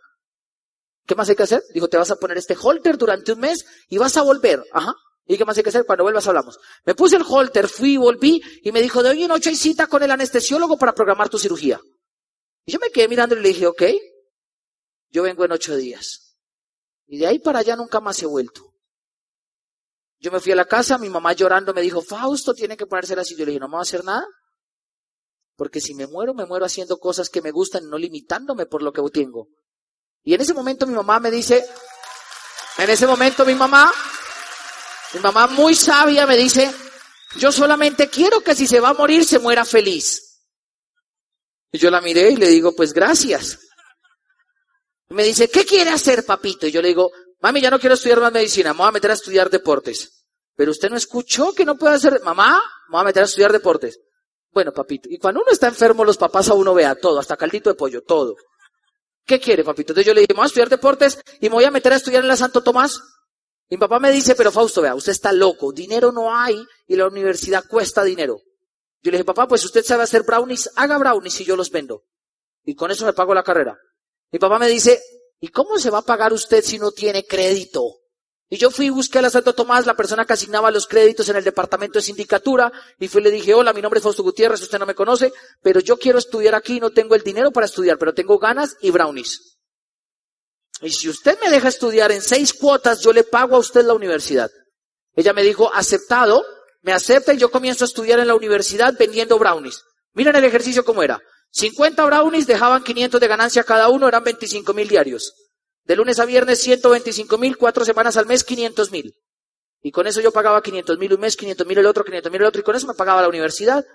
¿qué más hay que hacer? Dijo, te vas a poner este holter durante un mes y vas a volver, ajá. ¿Y qué más hay que hacer? Cuando vuelvas hablamos. Me puse el holter, fui, volví y me dijo, de hoy en ocho hay cita con el anestesiólogo para programar tu cirugía. Y yo me quedé mirando y le dije, ok, yo vengo en ocho días. Y de ahí para allá nunca más he vuelto. Yo me fui a la casa, mi mamá llorando me dijo, Fausto, tiene que ponerse así. Yo le dije, no me a hacer nada. Porque si me muero, me muero haciendo cosas que me gustan, no limitándome por lo que tengo. Y en ese momento mi mamá me dice, en ese momento mi mamá, mi mamá muy sabia me dice, yo solamente quiero que si se va a morir se muera feliz. Y yo la miré y le digo, pues gracias me dice, ¿qué quiere hacer, papito? Y yo le digo, mami, ya no quiero estudiar más medicina, me voy a meter a estudiar deportes. Pero usted no escuchó que no puede hacer, mamá, me voy a meter a estudiar deportes. Bueno, papito, y cuando uno está enfermo, los papás a uno vea todo, hasta caldito de pollo, todo. ¿Qué quiere, papito? Entonces yo le dije, me voy a estudiar deportes y me voy a meter a estudiar en la Santo Tomás. Mi papá me dice, pero Fausto, vea, usted está loco, dinero no hay y la universidad cuesta dinero. Yo le dije, papá, pues usted sabe hacer brownies, haga brownies y yo los vendo. Y con eso me pago la carrera. Mi papá me dice, ¿y cómo se va a pagar usted si no tiene crédito? Y yo fui y busqué a la Santo Tomás, la persona que asignaba los créditos en el departamento de sindicatura, y fui y le dije, hola, mi nombre es Fausto Gutiérrez, usted no me conoce, pero yo quiero estudiar aquí, no tengo el dinero para estudiar, pero tengo ganas y brownies. Y si usted me deja estudiar en seis cuotas, yo le pago a usted la universidad. Ella me dijo, aceptado, me acepta y yo comienzo a estudiar en la universidad vendiendo brownies. Miren el ejercicio cómo era. 50 brownies dejaban 500 de ganancia cada uno, eran 25 mil diarios. De lunes a viernes 125 mil, cuatro semanas al mes 500 mil. Y con eso yo pagaba 500 mil un mes, 500 mil el otro, 500 mil el otro, y con eso me pagaba la universidad.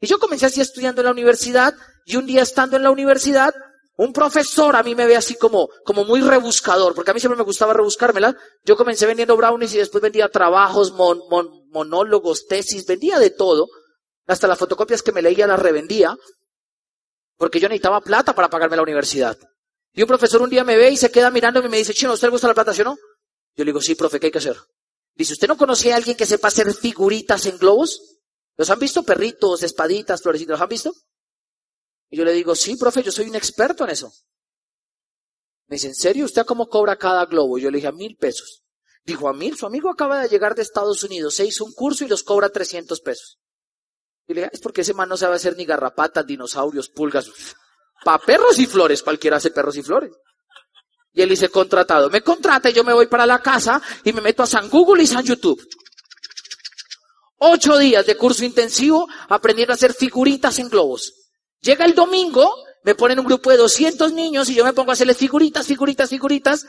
Y yo comencé así estudiando en la universidad, y un día estando en la universidad, un profesor a mí me ve así como, como muy rebuscador, porque a mí siempre me gustaba rebuscármela. Yo comencé vendiendo brownies y después vendía trabajos, monólogos, tesis, vendía de todo. Hasta las fotocopias que me leía las revendía porque yo necesitaba plata para pagarme la universidad. Y un profesor un día me ve y se queda mirándome y me dice, chino, ¿a usted le gusta la plata, sí o no? Yo le digo, sí, profe, ¿qué hay que hacer? Dice, ¿usted no conoce a alguien que sepa hacer figuritas en globos? ¿Los han visto? Perritos, espaditas, florecitas, ¿los han visto? Y yo le digo, sí, profe, yo soy un experto en eso. Me dice, ¿en serio? ¿Usted cómo cobra cada globo? Yo le dije, a mil pesos. Dijo, a mil, su amigo acaba de llegar de Estados Unidos, se hizo un curso y los cobra 300 pesos. Y le dije, es porque ese man no sabe hacer ni garrapatas, dinosaurios, pulgas. Pa' perros y flores, cualquiera hace perros y flores. Y él dice, contratado. Me contrata y yo me voy para la casa y me meto a San Google y San YouTube. Ocho días de curso intensivo aprendiendo a hacer figuritas en globos. Llega el domingo, me ponen un grupo de 200 niños y yo me pongo a hacerle figuritas, figuritas, figuritas.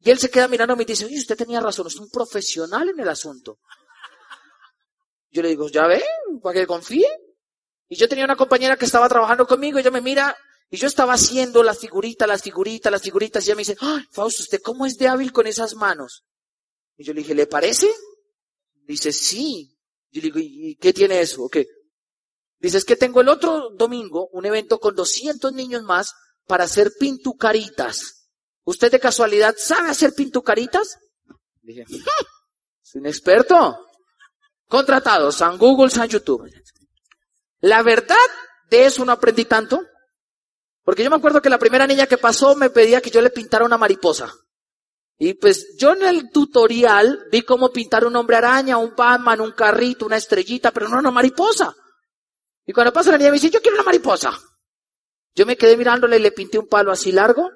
Y él se queda mirando y dice, oye, usted tenía razón, es un profesional en el asunto. Yo le digo, ya ve, para que confíe. Y yo tenía una compañera que estaba trabajando conmigo y ella me mira Y yo estaba haciendo las figuritas, las figuritas, las figuritas, y ella me dice, ¡ay, Fausto, ¿usted cómo es de hábil con esas manos? Y yo le dije, ¿le parece? Dice, sí. Yo le digo, ¿y qué tiene eso? ¿O qué? Dice, es que tengo el otro domingo un evento con 200 niños más para hacer pintucaritas. ¿Usted de casualidad sabe hacer pintucaritas? Dije, es un experto. Contratado, San Google, San YouTube. La verdad de eso no aprendí tanto. Porque yo me acuerdo que la primera niña que pasó me pedía que yo le pintara una mariposa. Y pues yo en el tutorial vi cómo pintar un hombre araña, un Batman, un carrito, una estrellita, pero no una mariposa. Y cuando pasa la niña me dice, yo quiero una mariposa. Yo me quedé mirándole y le pinté un palo así largo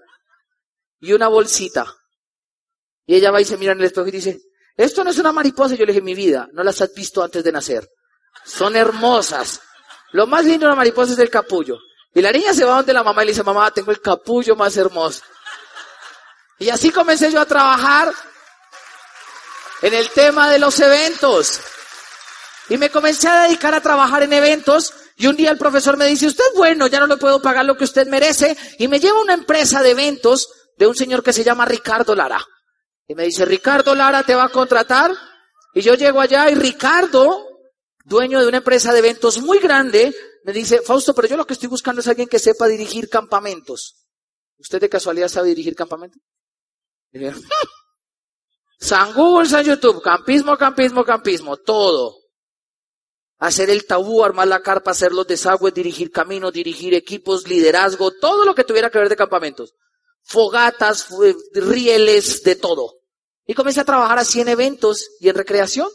y una bolsita. Y ella va y se mira en el espejo y dice, esto no es una mariposa. Yo le dije, mi vida, no las has visto antes de nacer. Son hermosas. Lo más lindo de una mariposa es el capullo. Y la niña se va donde la mamá y le dice, mamá, tengo el capullo más hermoso. Y así comencé yo a trabajar en el tema de los eventos. Y me comencé a dedicar a trabajar en eventos. Y un día el profesor me dice, usted bueno, ya no le puedo pagar lo que usted merece. Y me lleva a una empresa de eventos de un señor que se llama Ricardo Lara. Y me dice, Ricardo Lara te va a contratar. Y yo llego allá y Ricardo, dueño de una empresa de eventos muy grande, me dice, Fausto, pero yo lo que estoy buscando es alguien que sepa dirigir campamentos. ¿Usted de casualidad sabe dirigir campamentos? San Google, San YouTube, campismo, campismo, campismo, todo. Hacer el tabú, armar la carpa, hacer los desagües, dirigir caminos, dirigir equipos, liderazgo, todo lo que tuviera que ver de campamentos fogatas, rieles, de todo. Y comencé a trabajar así en eventos y en recreación.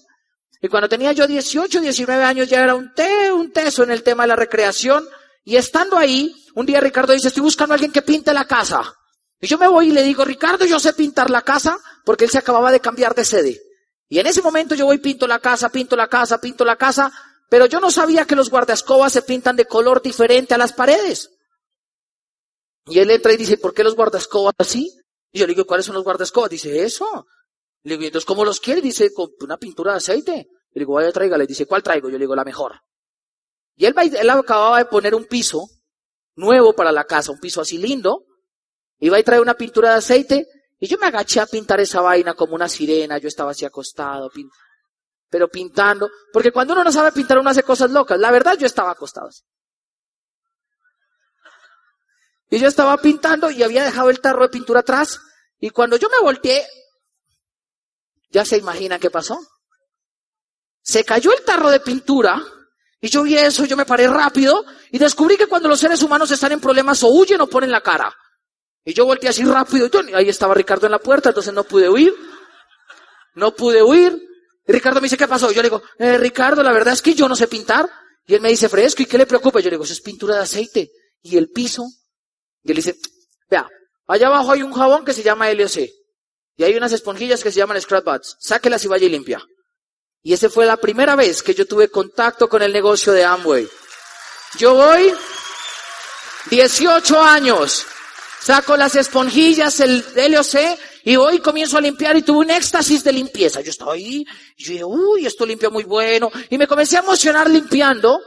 Y cuando tenía yo 18, 19 años ya era un, te, un teso en el tema de la recreación. Y estando ahí, un día Ricardo dice, estoy buscando a alguien que pinte la casa. Y yo me voy y le digo, Ricardo, yo sé pintar la casa porque él se acababa de cambiar de sede. Y en ese momento yo voy, pinto la casa, pinto la casa, pinto la casa, pero yo no sabía que los guardascobas se pintan de color diferente a las paredes. Y él entra y dice, ¿por qué los guardascobas así? Y yo le digo, ¿cuáles son los guardascobas? Dice, eso. Le digo, entonces, ¿cómo los quiere? Dice, con una pintura de aceite. Le digo, vaya, tráigale. Dice, ¿cuál traigo? Yo le digo, la mejor. Y él, él acababa de poner un piso nuevo para la casa, un piso así lindo. Iba y trae una pintura de aceite. Y yo me agaché a pintar esa vaina como una sirena. Yo estaba así acostado, pero pintando. Porque cuando uno no sabe pintar, uno hace cosas locas. La verdad, yo estaba acostado. Y yo estaba pintando y había dejado el tarro de pintura atrás. Y cuando yo me volteé, ya se imagina qué pasó. Se cayó el tarro de pintura y yo vi eso, yo me paré rápido y descubrí que cuando los seres humanos están en problemas o huyen o ponen la cara. Y yo volteé así rápido y ahí estaba Ricardo en la puerta, entonces no pude huir. No pude huir. Ricardo me dice, ¿qué pasó? Yo le digo, eh, Ricardo, la verdad es que yo no sé pintar. Y él me dice, fresco, ¿y qué le preocupa? Yo le digo, eso es pintura de aceite. Y el piso y él dice, vea, allá abajo hay un jabón que se llama LOC. Y hay unas esponjillas que se llaman Scrap Buds. Sáquelas y vaya y limpia. Y esa fue la primera vez que yo tuve contacto con el negocio de Amway. Yo voy 18 años, saco las esponjillas, el LOC, y voy y comienzo a limpiar y tuve un éxtasis de limpieza. Yo estaba ahí, yo dije, uy, esto limpia muy bueno. Y me comencé a emocionar limpiando,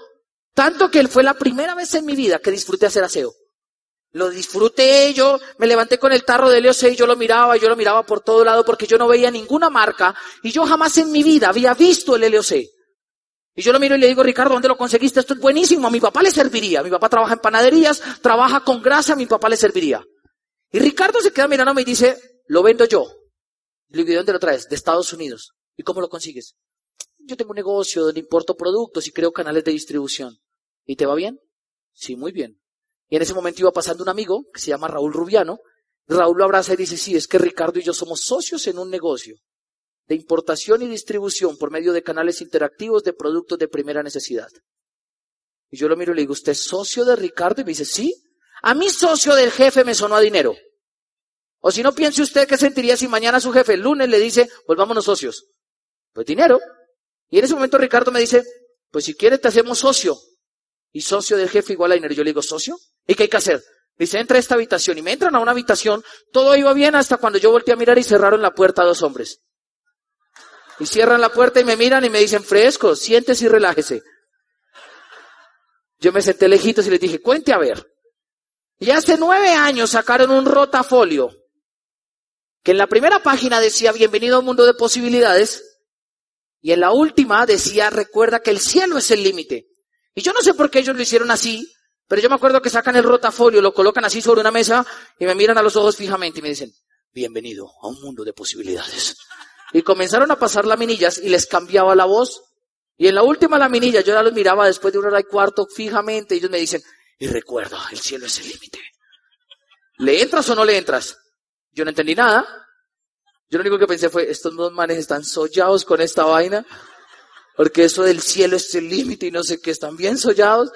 tanto que fue la primera vez en mi vida que disfruté hacer aseo. Lo disfruté, yo me levanté con el tarro de LOC y yo lo miraba, yo lo miraba por todo lado porque yo no veía ninguna marca y yo jamás en mi vida había visto el LOC. Y yo lo miro y le digo, Ricardo, ¿dónde lo conseguiste? Esto es buenísimo, a mi papá le serviría. Mi papá trabaja en panaderías, trabaja con grasa, a mi papá le serviría. Y Ricardo se queda mirándome y dice, lo vendo yo. Le digo, ¿de dónde lo traes? De Estados Unidos. ¿Y cómo lo consigues? Yo tengo un negocio donde importo productos y creo canales de distribución. ¿Y te va bien? Sí, muy bien. Y en ese momento iba pasando un amigo que se llama Raúl Rubiano. Raúl lo abraza y dice, sí, es que Ricardo y yo somos socios en un negocio de importación y distribución por medio de canales interactivos de productos de primera necesidad. Y yo lo miro y le digo, ¿usted es socio de Ricardo? Y me dice, sí. A mí socio del jefe me sonó a dinero. O si no, piense usted qué sentiría si mañana su jefe el lunes le dice, volvámonos socios. Pues dinero. Y en ese momento Ricardo me dice, pues si quiere te hacemos socio. Y socio del jefe igual a dinero. Yo le digo, ¿socio? ¿Y qué hay que hacer? Dice, entra a esta habitación. Y me entran a una habitación, todo iba bien hasta cuando yo volteé a mirar y cerraron la puerta a dos hombres. Y cierran la puerta y me miran y me dicen, fresco, siéntese y relájese. Yo me senté lejitos y les dije, cuente a ver. Y hace nueve años sacaron un rotafolio que en la primera página decía bienvenido a un mundo de posibilidades y en la última decía recuerda que el cielo es el límite. Y yo no sé por qué ellos lo hicieron así, pero yo me acuerdo que sacan el rotafolio, lo colocan así sobre una mesa y me miran a los ojos fijamente y me dicen, bienvenido a un mundo de posibilidades. Y comenzaron a pasar laminillas y les cambiaba la voz. Y en la última laminilla yo ya los miraba después de una hora y cuarto fijamente y ellos me dicen, y recuerda, el cielo es el límite. ¿Le entras o no le entras? Yo no entendí nada. Yo lo único que pensé fue, estos dos manes están sollados con esta vaina, porque eso del cielo es el límite y no sé qué, están bien sollados.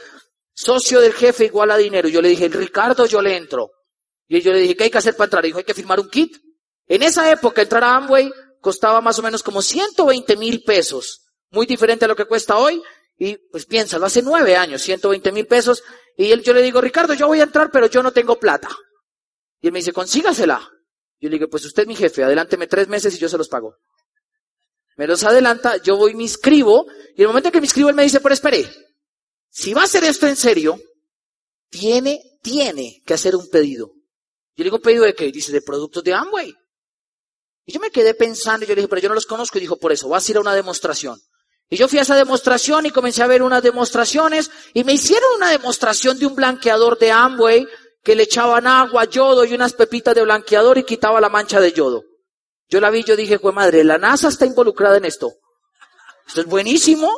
Socio del jefe igual a dinero. Yo le dije, Ricardo, yo le entro. Y yo le dije, ¿qué hay que hacer para entrar? Y dijo, hay que firmar un kit. En esa época entrar a Amway costaba más o menos como 120 mil pesos. Muy diferente a lo que cuesta hoy. Y pues piénsalo, hace nueve años, 120 mil pesos. Y él, yo le digo, Ricardo, yo voy a entrar, pero yo no tengo plata. Y él me dice, consígasela. Yo le digo, pues usted es mi jefe, adelánteme tres meses y yo se los pago. Me los adelanta, yo voy, me inscribo, y el momento en que me inscribo, él me dice, pero espere, si va a hacer esto en serio, tiene, tiene que hacer un pedido. Yo le digo, ¿un pedido de qué? Dice, de productos de Amway. Y yo me quedé pensando, y yo le dije, pero yo no los conozco, y dijo, por eso, vas a ir a una demostración. Y yo fui a esa demostración y comencé a ver unas demostraciones, y me hicieron una demostración de un blanqueador de Amway, que le echaban agua, yodo y unas pepitas de blanqueador y quitaba la mancha de yodo. Yo la vi, yo dije, pues madre, la NASA está involucrada en esto. Esto es buenísimo.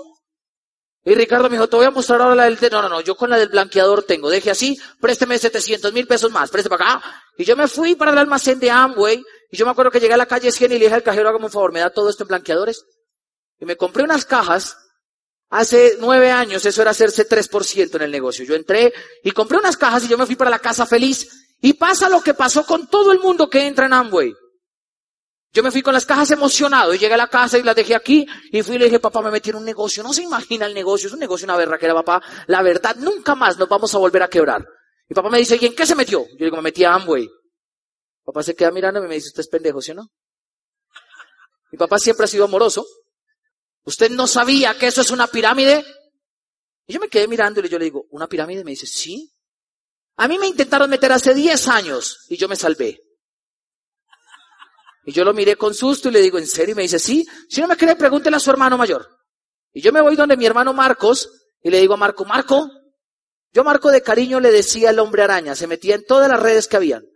Y Ricardo me dijo, te voy a mostrar ahora la del... No, no, no, yo con la del blanqueador tengo. Deje así, présteme 700 mil pesos más, présteme para acá. Y yo me fui para el almacén de Amway. Y yo me acuerdo que llegué a la calle 100 y le dije al cajero, hágame un favor, me da todo esto en blanqueadores. Y me compré unas cajas. Hace nueve años eso era hacerse 3% en el negocio. Yo entré y compré unas cajas y yo me fui para la casa feliz. Y pasa lo que pasó con todo el mundo que entra en Amway. Yo me fui con las cajas emocionado y llegué a la casa y las dejé aquí y fui y le dije, papá, me metí en un negocio. No se imagina el negocio, es un negocio, una verra que era papá. La verdad, nunca más nos vamos a volver a quebrar. Mi papá me dice, ¿y en qué se metió? Yo digo, me metí a Amway. Papá se queda mirando y me dice, usted es pendejo, ¿sí o no? Mi papá siempre ha sido amoroso. ¿Usted no sabía que eso es una pirámide? Y yo me quedé mirando y yo le digo, ¿una pirámide? Me dice, sí. A mí me intentaron meter hace 10 años y yo me salvé. Y yo lo miré con susto y le digo, ¿en serio? Y me dice, sí. Si no me cree, pregúntele a su hermano mayor. Y yo me voy donde mi hermano Marcos y le digo a Marco, Marco, yo Marco de cariño le decía al hombre araña, se metía en todas las redes que habían.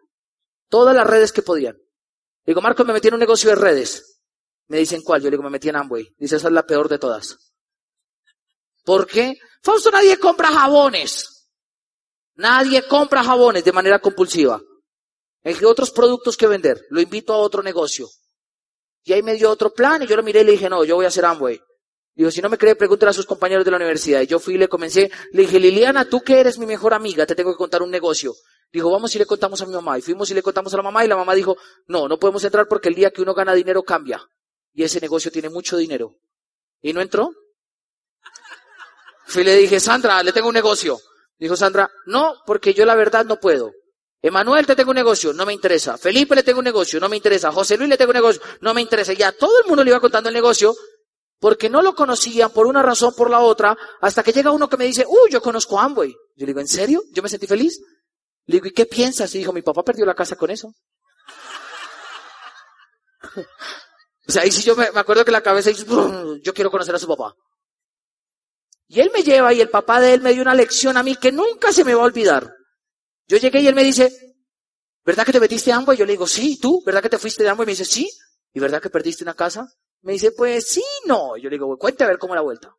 Todas las redes que podían. Digo, Marco, me metí en un negocio de redes. Me dicen, ¿cuál? Yo le digo, me metí en Amway. Dice, esa es la peor de todas. ¿Por qué? Fausto, nadie compra jabones. Nadie compra jabones de manera compulsiva. Que otros productos que vender. Lo invito a otro negocio. Y ahí me dio otro plan y yo lo miré y le dije, no, yo voy a hacer Amway. Digo, si no me cree, pregúntale a sus compañeros de la universidad. Y yo fui y le comencé, le dije, Liliana, tú que eres mi mejor amiga, te tengo que contar un negocio. Dijo, vamos y le contamos a mi mamá. Y fuimos y le contamos a la mamá y la mamá dijo, no, no podemos entrar porque el día que uno gana dinero cambia. Y ese negocio tiene mucho dinero. ¿Y no entró? Y le dije, Sandra, le tengo un negocio. Dijo Sandra, no, porque yo la verdad no puedo. Emanuel, te tengo un negocio, no me interesa. Felipe, le tengo un negocio, no me interesa. José Luis, le tengo un negocio, no me interesa. Ya todo el mundo le iba contando el negocio porque no lo conocían por una razón, por la otra, hasta que llega uno que me dice, uy, yo conozco a Amway. Yo le digo, ¿en serio? Yo me sentí feliz. Le digo, ¿y qué piensas? Y dijo, mi papá perdió la casa con eso. O sea, ahí sí yo me, acuerdo que la cabeza dice, yo quiero conocer a su papá. Y él me lleva y el papá de él me dio una lección a mí que nunca se me va a olvidar. Yo llegué y él me dice, ¿verdad que te metiste a Amway? Yo le digo, sí, ¿tú? ¿Verdad que te fuiste de Amway? Y me dice, sí. ¿Y verdad que perdiste una casa? Me dice, pues sí, no. yo le digo, cuente a ver cómo la vuelta.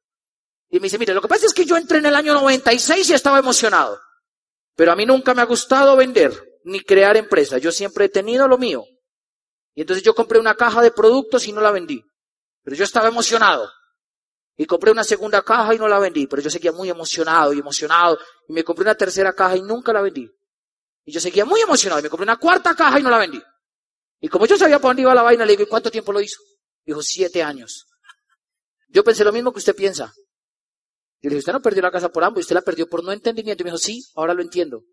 Y me dice, mire, lo que pasa es que yo entré en el año 96 y estaba emocionado. Pero a mí nunca me ha gustado vender ni crear empresas. Yo siempre he tenido lo mío. Y entonces yo compré una caja de productos y no la vendí. Pero yo estaba emocionado. Y compré una segunda caja y no la vendí. Pero yo seguía muy emocionado y emocionado. Y me compré una tercera caja y nunca la vendí. Y yo seguía muy emocionado. Y me compré una cuarta caja y no la vendí. Y como yo sabía por dónde iba la vaina, le digo, ¿y cuánto tiempo lo hizo? Dijo, siete años. Yo pensé lo mismo que usted piensa. Y le dije, usted no perdió la casa por Amway, usted la perdió por no entendimiento. Y me dijo, sí, ahora lo entiendo.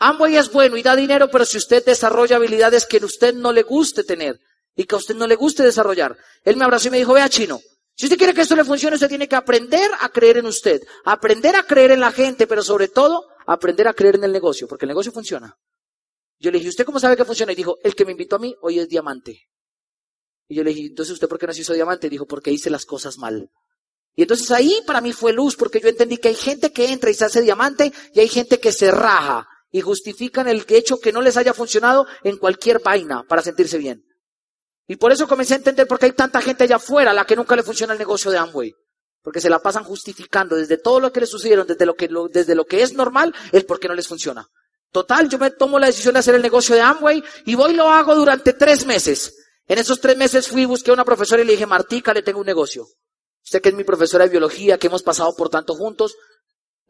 Amway es bueno y da dinero, pero si usted desarrolla habilidades que a usted no le guste tener y que a usted no le guste desarrollar. Él me abrazó y me dijo, vea chino, si usted quiere que esto le funcione, usted tiene que aprender a creer en usted, aprender a creer en la gente, pero sobre todo aprender a creer en el negocio, porque el negocio funciona. Yo le dije, ¿usted cómo sabe que funciona? Y dijo, el que me invitó a mí hoy es diamante. Y yo le dije, entonces ¿usted por qué no se hizo diamante? Y dijo, porque hice las cosas mal. Y entonces ahí para mí fue luz, porque yo entendí que hay gente que entra y se hace diamante y hay gente que se raja y justifican el hecho que no les haya funcionado en cualquier vaina para sentirse bien. Y por eso comencé a entender por qué hay tanta gente allá afuera a la que nunca le funciona el negocio de Amway. Porque se la pasan justificando desde todo lo que les sucedieron, desde lo que, desde lo que es normal, el por qué no les funciona. Total, yo me tomo la decisión de hacer el negocio de Amway y voy y lo hago durante tres meses. En esos tres meses fui, busqué a una profesora y le dije, Martica, le tengo un negocio. Usted que es mi profesora de biología, que hemos pasado por tanto juntos,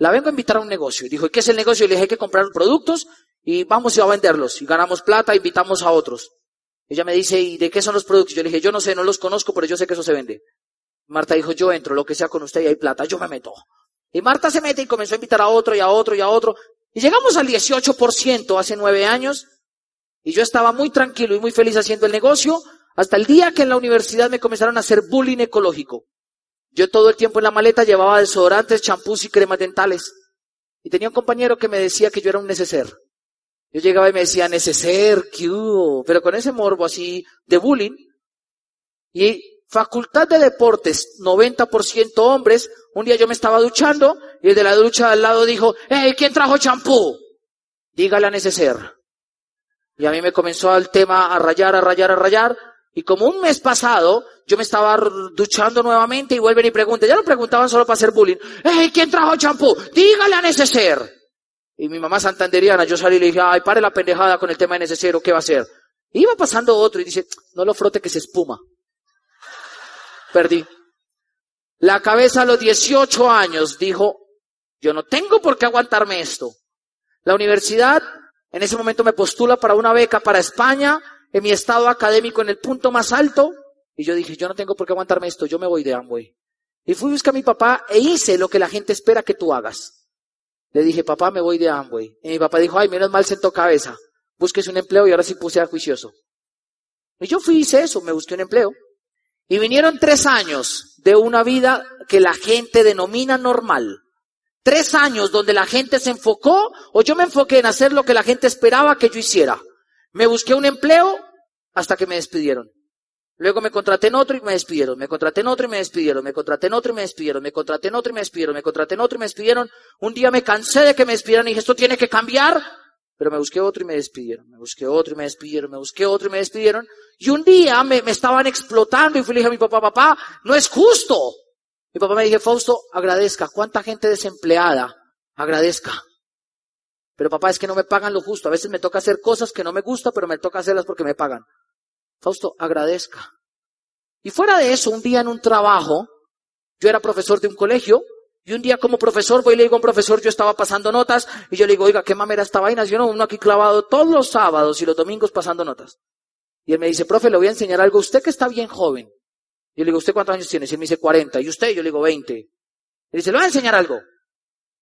la vengo a invitar a un negocio. Y dijo, ¿y qué es el negocio? Y le dije, que comprar productos y vamos a venderlos. Y ganamos plata, invitamos a otros. Ella me dice, ¿y de qué son los productos? Yo le dije, yo no sé, no los conozco, pero yo sé que eso se vende. Marta dijo, yo entro, lo que sea con usted y hay plata, yo me meto. Y Marta se mete y comenzó a invitar a otro y a otro y a otro. Y llegamos al 18% hace nueve años. Y yo estaba muy tranquilo y muy feliz haciendo el negocio hasta el día que en la universidad me comenzaron a hacer bullying ecológico. Yo todo el tiempo en la maleta llevaba desodorantes, champús y cremas dentales. Y tenía un compañero que me decía que yo era un neceser. Yo llegaba y me decía, neceser, ¿qué Pero con ese morbo así de bullying. Y facultad de deportes, 90% hombres. Un día yo me estaba duchando y el de la ducha al lado dijo, hey, ¿quién trajo champú? Dígale a neceser. Y a mí me comenzó el tema a rayar, a rayar, a rayar. Y como un mes pasado, yo me estaba duchando nuevamente y vuelven y preguntan, ya lo preguntaban solo para hacer bullying. hey, ¿quién trajo champú? Dígale a neceser. Y mi mamá santanderiana, yo salí y le dije, ay, pare la pendejada con el tema de necesario, ¿qué va a hacer? iba pasando otro y dice, no lo frote que se espuma. Perdí. La cabeza a los 18 años dijo, yo no tengo por qué aguantarme esto. La universidad en ese momento me postula para una beca para España, en mi estado académico en el punto más alto, y yo dije, yo no tengo por qué aguantarme esto, yo me voy de Amway. Y fui a buscar a mi papá e hice lo que la gente espera que tú hagas. Le dije, papá, me voy de Amway. Y mi papá dijo, ay, menos mal sentó cabeza. Búsquese un empleo y ahora sí puse a juicioso. Y yo fui y hice eso, me busqué un empleo. Y vinieron tres años de una vida que la gente denomina normal. Tres años donde la gente se enfocó o yo me enfoqué en hacer lo que la gente esperaba que yo hiciera. Me busqué un empleo hasta que me despidieron. Luego me contraté en otro y me despidieron, me contraté en otro y me despidieron, me contraté en otro y me despidieron, me contraté en otro y me despidieron, me contraté en otro y me despidieron. Un día me cansé de que me despidieran y dije, esto tiene que cambiar, pero me busqué otro y me despidieron, me busqué otro y me despidieron, me busqué otro y me despidieron. Y un día me, estaban explotando y fui y dije a mi papá, papá, no es justo. Mi papá me dije, Fausto, agradezca, cuánta gente desempleada, agradezca. Pero papá, es que no me pagan lo justo. A veces me toca hacer cosas que no me gusta, pero me toca hacerlas porque me pagan. Fausto, agradezca. Y fuera de eso, un día en un trabajo, yo era profesor de un colegio, y un día como profesor voy y le digo a un profesor, yo estaba pasando notas, y yo le digo, oiga, qué mamera esta vaina, yo no, uno aquí clavado todos los sábados y los domingos pasando notas. Y él me dice, profe, le voy a enseñar algo, usted que está bien joven. Yo le digo, ¿usted cuántos años tiene? Y él me dice 40. ¿Y usted? Yo le digo 20. Él dice, le voy a enseñar algo.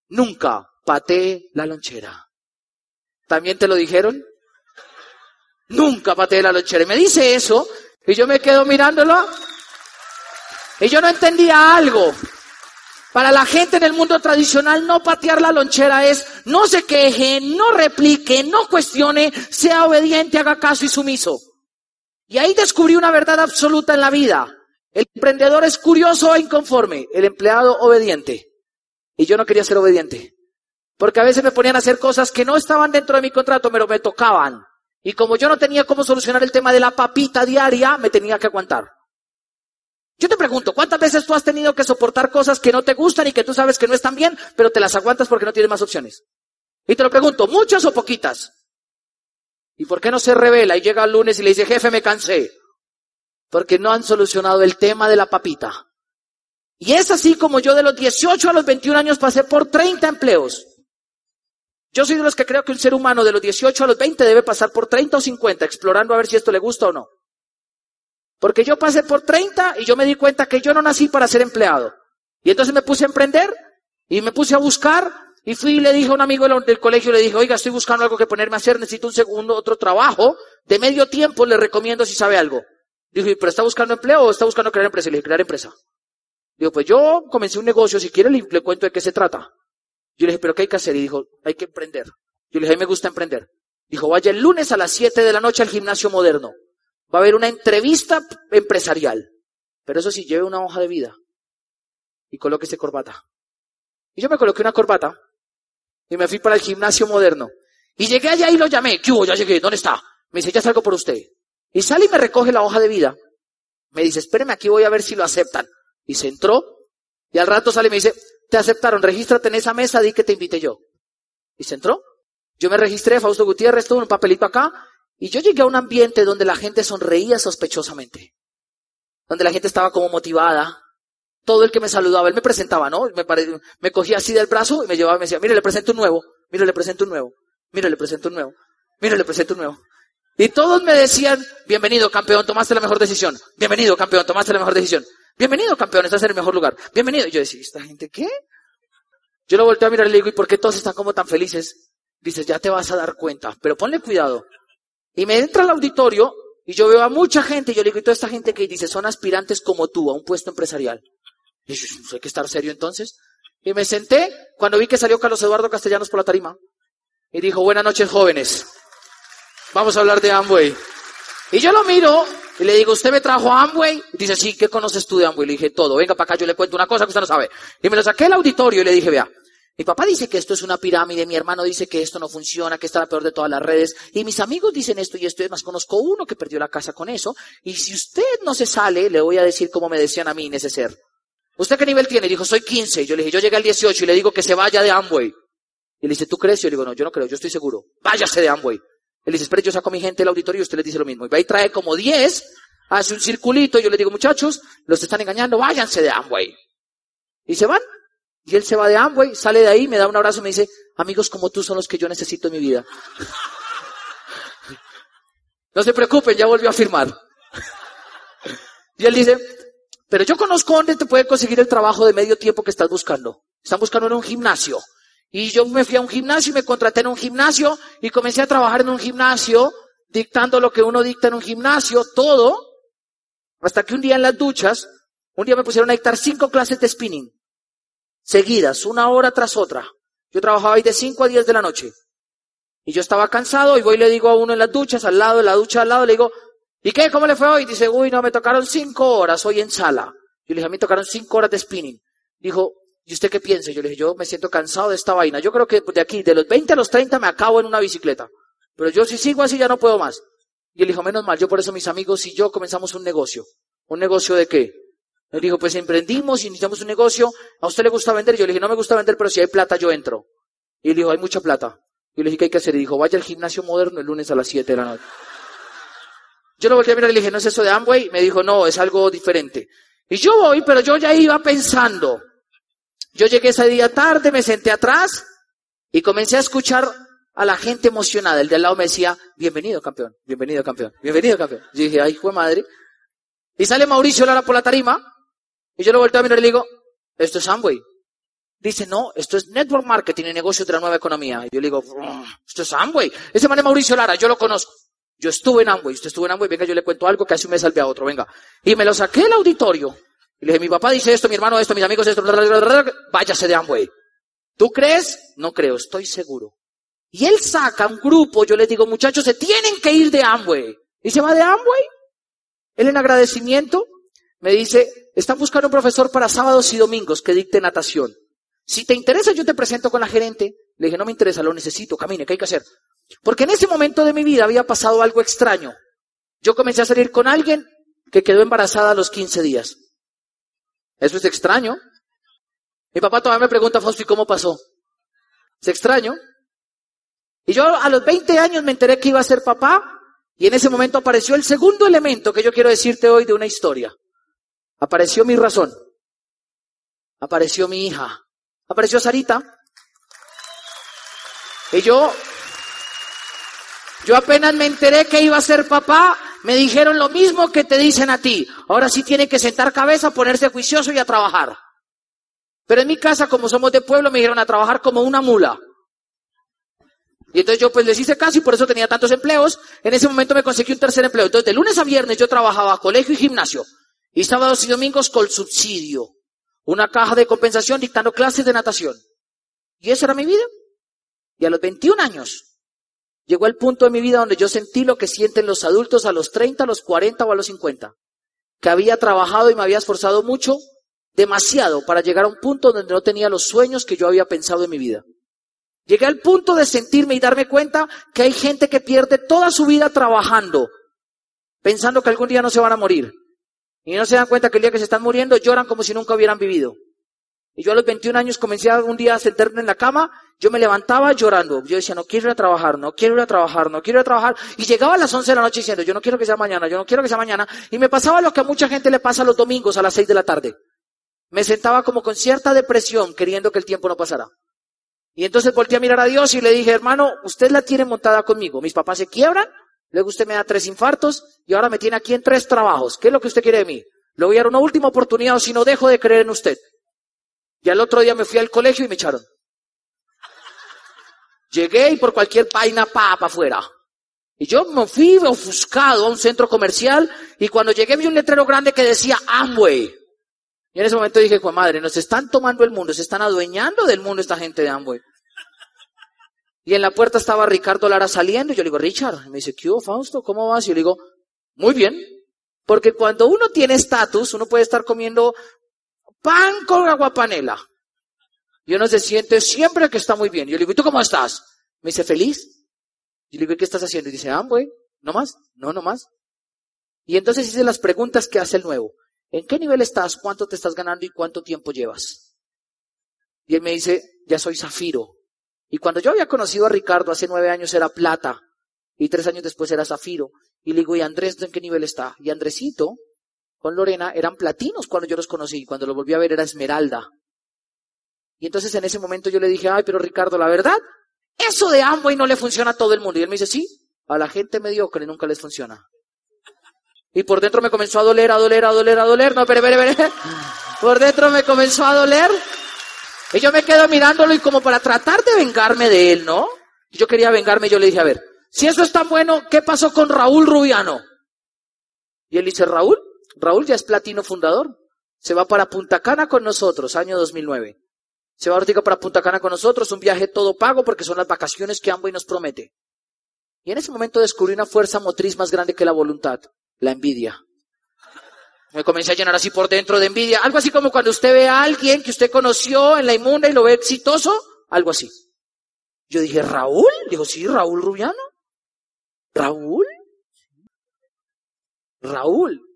Nunca patee la lonchera. ¿También te lo dijeron? Nunca pateé la lonchera. Y me dice eso, y yo me quedo mirándolo, y yo no entendía algo. Para la gente en el mundo tradicional, no patear la lonchera es no se queje, no replique, no cuestione, sea obediente, haga caso y sumiso. Y ahí descubrí una verdad absoluta en la vida. El emprendedor es curioso e inconforme, el empleado obediente. Y yo no quería ser obediente. Porque a veces me ponían a hacer cosas que no estaban dentro de mi contrato, pero me tocaban. Y como yo no tenía cómo solucionar el tema de la papita diaria, me tenía que aguantar. Yo te pregunto, ¿cuántas veces tú has tenido que soportar cosas que no te gustan y que tú sabes que no están bien, pero te las aguantas porque no tienes más opciones? Y te lo pregunto, ¿muchas o poquitas? ¿Y por qué no se revela y llega el lunes y le dice, jefe, me cansé? Porque no han solucionado el tema de la papita. Y es así como yo de los 18 a los 21 años pasé por 30 empleos. Yo soy de los que creo que un ser humano de los 18 a los 20 debe pasar por 30 o 50 explorando a ver si esto le gusta o no. Porque yo pasé por 30 y yo me di cuenta que yo no nací para ser empleado. Y entonces me puse a emprender y me puse a buscar y fui y le dije a un amigo del colegio, le dije, oiga, estoy buscando algo que ponerme a hacer, necesito un segundo, otro trabajo de medio tiempo, le recomiendo si sabe algo. Dijo, ¿pero está buscando empleo o está buscando crear empresa? le dije, crear empresa. Digo, pues yo comencé un negocio, si quiere le, le cuento de qué se trata. Yo le dije, pero ¿qué hay que hacer? Y dijo, hay que emprender. Yo le dije, a mí me gusta emprender. Dijo, vaya el lunes a las 7 de la noche al gimnasio moderno. Va a haber una entrevista empresarial. Pero eso sí, lleve una hoja de vida. Y colóquese corbata. Y yo me coloqué una corbata. Y me fui para el gimnasio moderno. Y llegué allá y lo llamé. ¿Qué hubo? Ya llegué. ¿Dónde está? Me dice, ya salgo por usted. Y sale y me recoge la hoja de vida. Me dice, espéreme aquí, voy a ver si lo aceptan. Y se entró. Y al rato sale y me dice, te aceptaron, regístrate en esa mesa, di que te invité yo. Y se entró. Yo me registré, Fausto Gutiérrez, tuvo un papelito acá. Y yo llegué a un ambiente donde la gente sonreía sospechosamente. Donde la gente estaba como motivada. Todo el que me saludaba, él me presentaba, ¿no? Me, me cogía así del brazo y me llevaba y me decía, mire, le presento un nuevo. Mire, le presento un nuevo. Mire, le presento un nuevo. Mire, le presento un nuevo. Y todos me decían, bienvenido campeón, tomaste la mejor decisión. Bienvenido campeón, tomaste la mejor decisión. Bienvenido campeón, estás en el mejor lugar. Bienvenido. Y yo decía, ¿esta gente qué? Yo lo volteé a mirar y le digo, ¿y por qué todos están como tan felices? Dices, ya te vas a dar cuenta, pero ponle cuidado. Y me entra al auditorio y yo veo a mucha gente y yo le digo, ¿y toda esta gente que dice, son aspirantes como tú a un puesto empresarial? Y yo, hay que estar serio entonces. Y me senté cuando vi que salió Carlos Eduardo Castellanos por la tarima. Y dijo, buenas noches jóvenes. Vamos a hablar de Amway. Y yo lo miro y le digo, ¿usted me trajo a Amway? Y dice, sí, ¿qué conoces tú de Amway? Le dije, todo. Venga para acá, yo le cuento una cosa que usted no sabe. Y me lo saqué al auditorio y le dije, vea, mi papá dice que esto es una pirámide, mi hermano dice que esto no funciona, que está la peor de todas las redes, y mis amigos dicen esto y esto, y más conozco uno que perdió la casa con eso, y si usted no se sale, le voy a decir como me decían a mí en ese ser. ¿Usted qué nivel tiene? dijo, soy 15. Yo le dije, yo llegué al 18 y le digo que se vaya de Amway. Y le dice, ¿tú crees? yo le digo, no, yo no creo, yo estoy seguro. Váyase de Amway. Él dice, espere, yo saco a mi gente del auditorio y usted le dice lo mismo. Y va y trae como 10, hace un circulito y yo le digo, muchachos, los están engañando, váyanse de Amway. Y se van. Y él se va de Amway, sale de ahí, me da un abrazo y me dice, amigos como tú son los que yo necesito en mi vida. No se preocupen, ya volvió a firmar. Y él dice, pero yo conozco dónde te puede conseguir el trabajo de medio tiempo que estás buscando. Están buscando en un gimnasio. Y yo me fui a un gimnasio y me contraté en un gimnasio y comencé a trabajar en un gimnasio, dictando lo que uno dicta en un gimnasio, todo, hasta que un día en las duchas, un día me pusieron a dictar cinco clases de spinning, seguidas, una hora tras otra. Yo trabajaba ahí de cinco a diez de la noche. Y yo estaba cansado y voy y le digo a uno en las duchas, al lado, de la ducha al lado, le digo, ¿y qué? ¿Cómo le fue hoy? Dice, uy, no, me tocaron cinco horas hoy en sala. Yo le dije, a mí tocaron cinco horas de spinning. Dijo, ¿Y usted qué piensa? Yo le dije, yo me siento cansado de esta vaina. Yo creo que de aquí, de los 20 a los 30 me acabo en una bicicleta. Pero yo si sigo así ya no puedo más. Y él dijo, menos mal, yo por eso mis amigos y yo comenzamos un negocio. ¿Un negocio de qué? Él dijo, pues emprendimos, iniciamos un negocio. ¿A usted le gusta vender? Yo le dije, no me gusta vender, pero si hay plata yo entro. Y él dijo, hay mucha plata. Y yo le dije, ¿qué hay que hacer? Y dijo, vaya al gimnasio moderno el lunes a las 7 de la noche. Yo lo volteé a mirar y le dije, ¿no es eso de Amway? Me dijo, no, es algo diferente. Y yo voy, pero yo ya iba pensando, yo llegué ese día tarde, me senté atrás y comencé a escuchar a la gente emocionada. El de al lado me decía, bienvenido campeón, bienvenido campeón, bienvenido campeón. Yo dije, ay, fue madre. Y sale Mauricio Lara por la tarima y yo lo volteo a mirar y le digo, esto es Amway. Dice, no, esto es network marketing y negocio de la nueva economía. Y yo le digo, esto es Amway. Ese man es Mauricio Lara, yo lo conozco. Yo estuve en Amway, usted estuvo en Amway, venga, yo le cuento algo que hace un mes salvé a otro, venga. Y me lo saqué del auditorio y le dije, mi papá dice esto, mi hermano esto, mis amigos esto, váyase de Amway. ¿Tú crees? No creo, estoy seguro. Y él saca un grupo, yo le digo, muchachos, se tienen que ir de Amway. Y se va de Amway. Él en agradecimiento me dice, están buscando un profesor para sábados y domingos que dicte natación. Si te interesa, yo te presento con la gerente. Le dije, no me interesa, lo necesito, camine, ¿qué hay que hacer? Porque en ese momento de mi vida había pasado algo extraño. Yo comencé a salir con alguien que quedó embarazada a los 15 días. Eso es extraño. Mi papá todavía me pregunta, Fausto, ¿y cómo pasó? Es extraño. Y yo a los 20 años me enteré que iba a ser papá y en ese momento apareció el segundo elemento que yo quiero decirte hoy de una historia. Apareció mi razón. Apareció mi hija. Apareció Sarita. Y yo, yo apenas me enteré que iba a ser papá, me dijeron lo mismo que te dicen a ti. Ahora sí tiene que sentar cabeza, ponerse juicioso y a trabajar. Pero en mi casa, como somos de pueblo, me dijeron a trabajar como una mula. Y entonces yo pues les hice caso y por eso tenía tantos empleos. En ese momento me conseguí un tercer empleo. Entonces de lunes a viernes yo trabajaba colegio y gimnasio. Y sábados y domingos con subsidio. Una caja de compensación dictando clases de natación. Y esa era mi vida. Y a los 21 años llegó el punto de mi vida donde yo sentí lo que sienten los adultos a los 30, a los 40 o a los 50. Que había trabajado y me había esforzado mucho, demasiado, para llegar a un punto donde no tenía los sueños que yo había pensado en mi vida. Llegué al punto de sentirme y darme cuenta que hay gente que pierde toda su vida trabajando, pensando que algún día no se van a morir. Y no se dan cuenta que el día que se están muriendo lloran como si nunca hubieran vivido. Y yo a los 21 años comencé un día a sentarme en la cama, yo me levantaba llorando. Yo decía, no quiero ir a trabajar, no quiero ir a trabajar, no quiero ir a trabajar. Y llegaba a las 11 de la noche diciendo, yo no quiero que sea mañana, yo no quiero que sea mañana. Y me pasaba lo que a mucha gente le pasa los domingos a las 6 de la tarde. Me sentaba como con cierta depresión, queriendo que el tiempo no pasara. Y entonces volteé a mirar a Dios y le dije, hermano, usted la tiene montada conmigo. Mis papás se quiebran, luego usted me da tres infartos y ahora me tiene aquí en tres trabajos. ¿Qué es lo que usted quiere de mí? Le voy a dar una última oportunidad o si no dejo de creer en usted. Y al otro día me fui al colegio y me echaron. Llegué y por cualquier vaina pa para afuera. Y yo me fui ofuscado a un centro comercial y cuando llegué vi un letrero grande que decía Amway. Y en ese momento dije, pues madre, nos están tomando el mundo, se están adueñando del mundo esta gente de Amway. Y en la puerta estaba Ricardo Lara saliendo y yo le digo, Richard, me dice, ¿qué hubo, Fausto? ¿Cómo vas? Y yo le digo, muy bien. Porque cuando uno tiene estatus, uno puede estar comiendo pan con aguapanela. Y uno se siente siempre que está muy bien. Yo le digo, ¿y tú cómo estás? Me dice, ¿feliz? Y le digo, ¿qué estás haciendo? Y dice, ah, güey, ¿no más? No, no más. Y entonces hice las preguntas que hace el nuevo. ¿En qué nivel estás? ¿Cuánto te estás ganando y cuánto tiempo llevas? Y él me dice, ya soy zafiro. Y cuando yo había conocido a Ricardo hace nueve años era plata. Y tres años después era zafiro. Y le digo, ¿y Andrés en qué nivel está? Y Andresito con Lorena eran platinos cuando yo los conocí, cuando los volví a ver era esmeralda. Y entonces en ese momento yo le dije, ay, pero Ricardo, la verdad, eso de Amway no le funciona a todo el mundo. Y él me dice, sí, a la gente mediocre nunca les funciona. Y por dentro me comenzó a doler, a doler, a doler, a doler. No, pero, pero, pero. Por dentro me comenzó a doler. Y yo me quedo mirándolo y como para tratar de vengarme de él, ¿no? Yo quería vengarme, yo le dije, a ver, si eso es tan bueno, ¿qué pasó con Raúl Rubiano? Y él dice, Raúl, Raúl ya es platino fundador. Se va para Punta Cana con nosotros, año 2009. Se va ahorita para Punta Cana con nosotros, un viaje todo pago porque son las vacaciones que Amway nos promete. Y en ese momento descubrí una fuerza motriz más grande que la voluntad, la envidia. Me comencé a llenar así por dentro de envidia, algo así como cuando usted ve a alguien que usted conoció en la inmunda y lo ve exitoso, algo así. Yo dije, ¿Raúl? Dijo, sí, Raúl Rubiano. ¿Raúl? Raúl.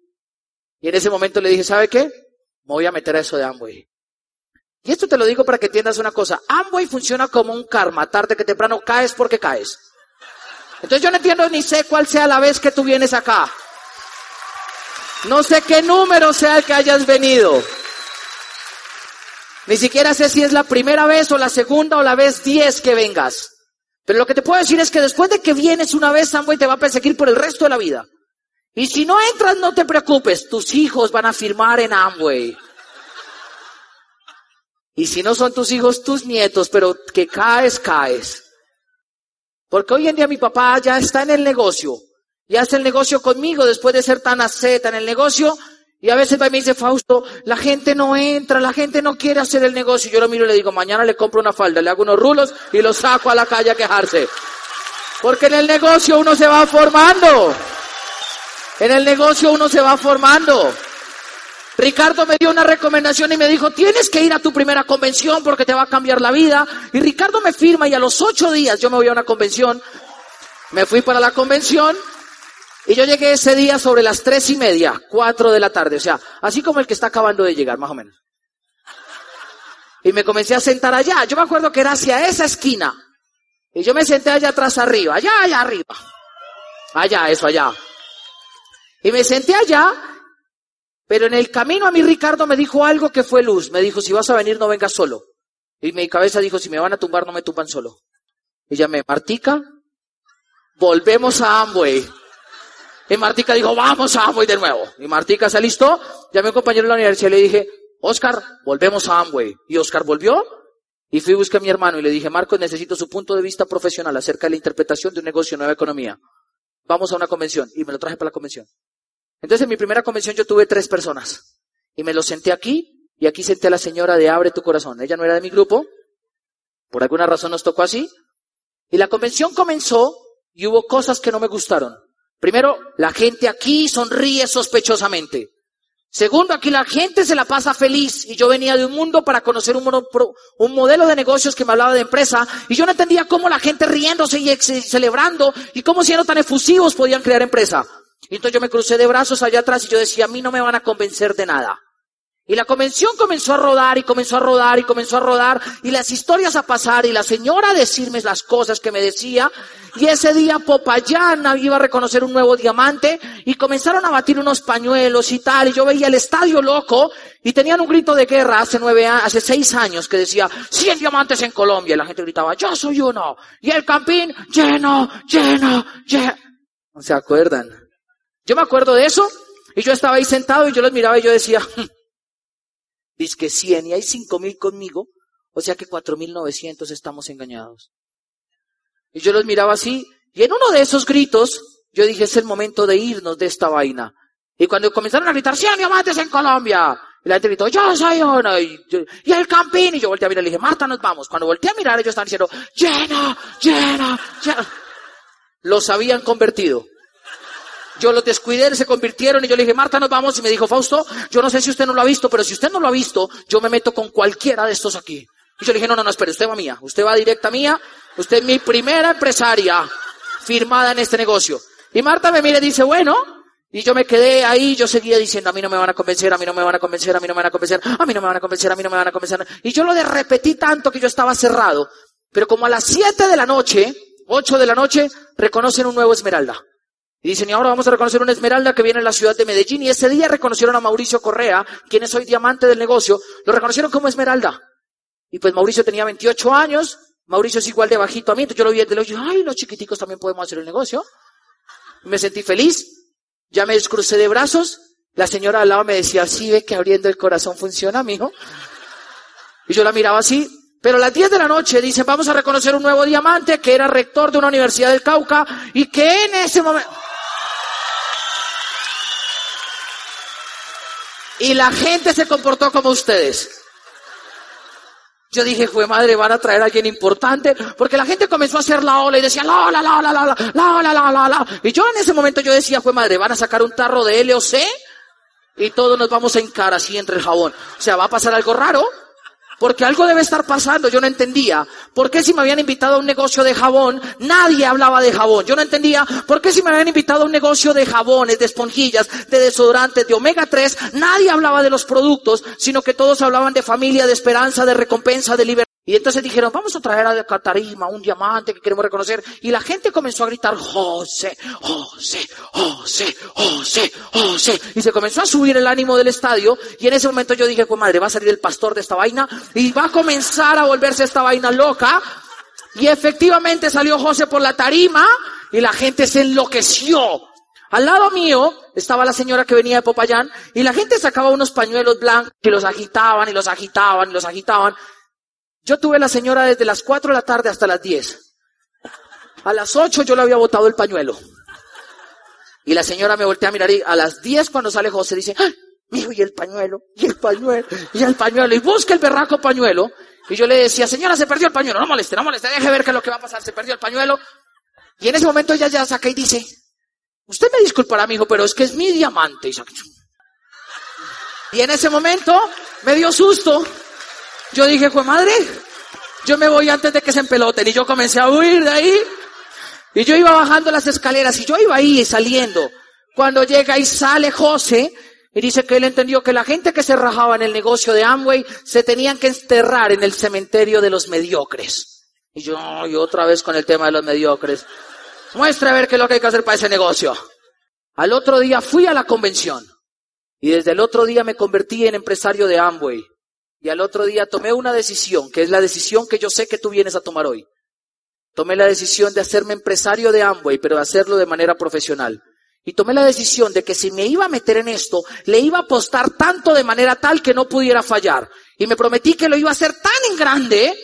Y en ese momento le dije, ¿sabe qué? Me voy a meter a eso de Amway. Y esto te lo digo para que entiendas una cosa. Amway funciona como un karma. Tarde que temprano caes porque caes. Entonces yo no entiendo ni sé cuál sea la vez que tú vienes acá. No sé qué número sea el que hayas venido. Ni siquiera sé si es la primera vez o la segunda o la vez diez que vengas. Pero lo que te puedo decir es que después de que vienes una vez, Amway te va a perseguir por el resto de la vida. Y si no entras, no te preocupes, tus hijos van a firmar en Amway. Y si no son tus hijos, tus nietos, pero que caes, caes. Porque hoy en día mi papá ya está en el negocio. Ya está el negocio conmigo después de ser tan aceta en el negocio. Y a veces y me dice, Fausto, la gente no entra, la gente no quiere hacer el negocio. Yo lo miro y le digo, mañana le compro una falda, le hago unos rulos y lo saco a la calle a quejarse. Porque en el negocio uno se va formando. En el negocio uno se va formando. Ricardo me dio una recomendación y me dijo, tienes que ir a tu primera convención porque te va a cambiar la vida. Y Ricardo me firma y a los ocho días yo me voy a una convención. Me fui para la convención y yo llegué ese día sobre las tres y media, cuatro de la tarde. O sea, así como el que está acabando de llegar, más o menos. Y me comencé a sentar allá. Yo me acuerdo que era hacia esa esquina. Y yo me senté allá atrás arriba, allá, allá arriba. Allá, eso, allá. Y me senté allá, pero en el camino a mí Ricardo me dijo algo que fue luz. Me dijo, si vas a venir no vengas solo. Y mi cabeza dijo, si me van a tumbar no me tumban solo. Y llamé, Martica, volvemos a Amway. Y Martica dijo, vamos a Amway de nuevo. Y Martica se alistó, llamé a un compañero de la universidad y le dije, Oscar, volvemos a Amway. Y Oscar volvió y fui a buscar a mi hermano y le dije, Marcos, necesito su punto de vista profesional acerca de la interpretación de un negocio nueva economía. Vamos a una convención. Y me lo traje para la convención. Entonces en mi primera convención yo tuve tres personas. Y me lo senté aquí, y aquí senté a la señora de Abre tu corazón. Ella no era de mi grupo, Por alguna razón nos tocó así. Y la convención comenzó y hubo cosas que no me gustaron. Primero, la gente aquí sonríe sospechosamente. Segundo, aquí la gente se la pasa feliz y yo venía de un mundo para conocer un, un, modelo de negocios que me hablaba de empresa y yo no entendía cómo la gente riéndose y celebrando y cómo siendo tan efusivos podían crear empresa. Y entonces yo me crucé de brazos allá atrás y yo decía, a mí no me van a convencer de nada. Y la convención comenzó a rodar y comenzó a rodar y comenzó a rodar y las historias a pasar y la señora a decirme las cosas que me decía y ese día Popayán iba a reconocer un nuevo diamante y comenzaron a batir unos pañuelos y tal y yo veía el estadio loco y tenían un grito de guerra hace nueve hace seis años que decía 100 diamantes en Colombia y la gente gritaba yo soy uno y el campín lleno, lleno, lleno. ¿No se acuerdan? Yo me acuerdo de eso y yo estaba ahí sentado y yo los miraba y yo decía hm, Dice que 100 y hay 5000 conmigo, o sea que 4900 estamos engañados. Y yo los miraba así, y en uno de esos gritos, yo dije, es el momento de irnos de esta vaina. Y cuando comenzaron a gritar, 100 diamantes en Colombia, y la gente gritó, yo soy uno, y, el campín, y yo volteé a mirar le dije, Marta, nos vamos. Cuando volteé a mirar, ellos estaban diciendo, lleno, lleno, lleno. Los habían convertido. Yo los descuidé, se convirtieron y yo le dije, Marta, nos vamos. Y me dijo, Fausto, yo no sé si usted no lo ha visto, pero si usted no lo ha visto, yo me meto con cualquiera de estos aquí. Y yo le dije, no, no, no, espere, usted va mía. Usted va directa mía. Usted es mi primera empresaria firmada en este negocio. Y Marta me mira y dice, bueno. Y yo me quedé ahí, yo seguía diciendo, a mí no me van a convencer, a mí no me van a convencer, a mí no me van a convencer, a mí no me van a convencer, a mí no me van a convencer. Y yo lo de repetí tanto que yo estaba cerrado. Pero como a las siete de la noche, ocho de la noche, reconocen un nuevo Esmeralda. Y dicen, y ahora vamos a reconocer una esmeralda que viene en la ciudad de Medellín. Y ese día reconocieron a Mauricio Correa, quien es hoy diamante del negocio, lo reconocieron como esmeralda. Y pues Mauricio tenía 28 años, Mauricio es igual de bajito a mí, entonces yo lo vi desde ojo, ay, los chiquiticos también podemos hacer el negocio. Me sentí feliz, ya me descrucé de brazos, la señora al lado me decía, sí, ve que abriendo el corazón funciona, mijo. Y yo la miraba así, pero a las 10 de la noche dicen, vamos a reconocer un nuevo diamante que era rector de una universidad del Cauca y que en ese momento... Y la gente se comportó como ustedes. Yo dije, fue madre, van a traer a alguien importante, porque la gente comenzó a hacer la ola y decía, la ola, la ola, la ola, la ola, la ola, la Y yo en ese momento yo decía, fue madre, van a sacar un tarro de LOC y todos nos vamos a encar así entre el jabón. O sea, va a pasar algo raro. Porque algo debe estar pasando, yo no entendía. ¿Por qué si me habían invitado a un negocio de jabón, nadie hablaba de jabón? Yo no entendía. ¿Por qué si me habían invitado a un negocio de jabones, de esponjillas, de desodorantes, de omega 3, nadie hablaba de los productos, sino que todos hablaban de familia, de esperanza, de recompensa, de libertad? Y entonces dijeron, vamos a traer a Catarima un diamante que queremos reconocer. Y la gente comenzó a gritar, José, José, José, José, José. Y se comenzó a subir el ánimo del estadio. Y en ese momento yo dije, pues madre, va a salir el pastor de esta vaina y va a comenzar a volverse esta vaina loca. Y efectivamente salió José por la tarima y la gente se enloqueció. Al lado mío estaba la señora que venía de Popayán y la gente sacaba unos pañuelos blancos que los agitaban y los agitaban y los agitaban. Yo tuve la señora desde las 4 de la tarde hasta las 10. A las 8 yo le había botado el pañuelo. Y la señora me voltea a mirar y a las 10 cuando sale José dice, ¡ay! Mijo, y el pañuelo, y el pañuelo, y el pañuelo, y busca el berraco pañuelo. Y yo le decía, señora, se perdió el pañuelo, no moleste, no moleste, deje ver qué es lo que va a pasar, se perdió el pañuelo. Y en ese momento ella ya saca y dice, usted me disculpará, mijo, pero es que es mi diamante. Y en ese momento me dio susto yo dije, fue madre, yo me voy antes de que se empeloten. Y yo comencé a huir de ahí. Y yo iba bajando las escaleras y yo iba ahí saliendo. Cuando llega y sale José, y dice que él entendió que la gente que se rajaba en el negocio de Amway se tenían que enterrar en el cementerio de los mediocres. Y yo, y otra vez con el tema de los mediocres. Muestra a ver qué es lo que hay que hacer para ese negocio. Al otro día fui a la convención. Y desde el otro día me convertí en empresario de Amway. Y al otro día tomé una decisión, que es la decisión que yo sé que tú vienes a tomar hoy. Tomé la decisión de hacerme empresario de Amway, pero de hacerlo de manera profesional. Y tomé la decisión de que si me iba a meter en esto, le iba a apostar tanto de manera tal que no pudiera fallar. Y me prometí que lo iba a hacer tan en grande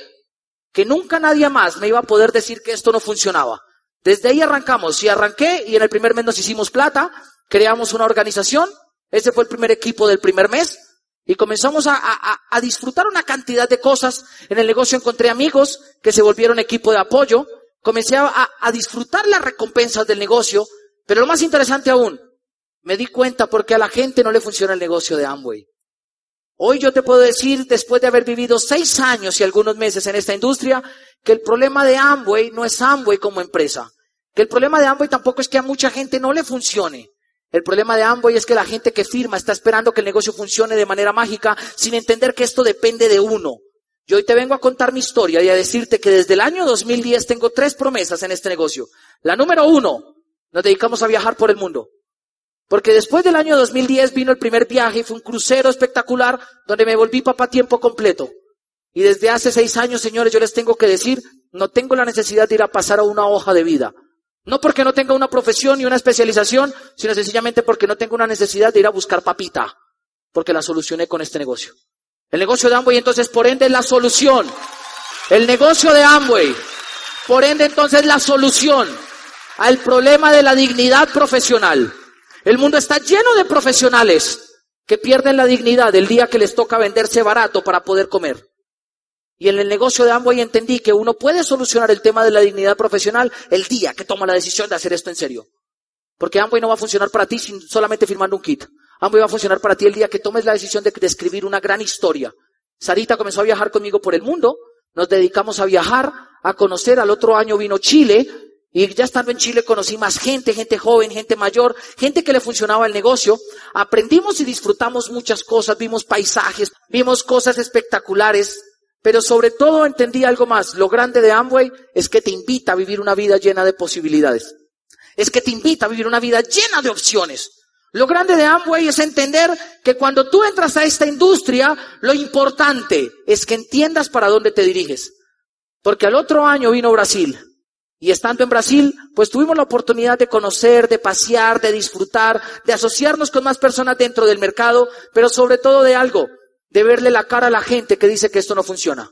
que nunca nadie más me iba a poder decir que esto no funcionaba. Desde ahí arrancamos. Y arranqué y en el primer mes nos hicimos plata, creamos una organización. Ese fue el primer equipo del primer mes. Y comenzamos a, disfrutar una cantidad de cosas. En el negocio encontré amigos que se volvieron equipo de apoyo. Comencé a, a disfrutar las recompensas del negocio. Pero lo más interesante aún, me di cuenta porque a la gente no le funciona el negocio de Amway. Hoy yo te puedo decir, después de haber vivido seis años y algunos meses en esta industria, que el problema de Amway no es Amway como empresa. Que el problema de Amway tampoco es que a mucha gente no le funcione. El problema de Amway es que la gente que firma está esperando que el negocio funcione de manera mágica sin entender que esto depende de uno. Yo hoy te vengo a contar mi historia y a decirte que desde el año 2010 tengo tres promesas en este negocio. La número uno, nos dedicamos a viajar por el mundo. Porque después del año 2010 vino el primer viaje y fue un crucero espectacular donde me volví papá tiempo completo. Y desde hace seis años, señores, yo les tengo que decir, no tengo la necesidad de ir a pasar a una hoja de vida. No porque no tenga una profesión ni una especialización, sino sencillamente porque no tengo una necesidad de ir a buscar papita, porque la solucioné con este negocio. El negocio de Amway entonces por ende es la solución. El negocio de Amway, por ende entonces la solución al problema de la dignidad profesional. El mundo está lleno de profesionales que pierden la dignidad el día que les toca venderse barato para poder comer. Y en el negocio de Amway entendí que uno puede solucionar el tema de la dignidad profesional el día que toma la decisión de hacer esto en serio. Porque Amway no va a funcionar para ti sin solamente firmando un kit. Amway va a funcionar para ti el día que tomes la decisión de, de escribir una gran historia. Sarita comenzó a viajar conmigo por el mundo. Nos dedicamos a viajar, a conocer. Al otro año vino Chile. Y ya estando en Chile conocí más gente, gente joven, gente mayor, gente que le funcionaba el negocio. Aprendimos y disfrutamos muchas cosas, vimos paisajes, vimos cosas espectaculares, pero sobre todo entendí algo más. Lo grande de Amway es que te invita a vivir una vida llena de posibilidades. Es que te invita a vivir una vida llena de opciones. Lo grande de Amway es entender que cuando tú entras a esta industria, lo importante es que entiendas para dónde te diriges. Porque al otro año vino Brasil. Y estando en Brasil, pues tuvimos la oportunidad de conocer, de pasear, de disfrutar, de asociarnos con más personas dentro del mercado, pero sobre todo de algo, de verle la cara a la gente que dice que esto no funciona.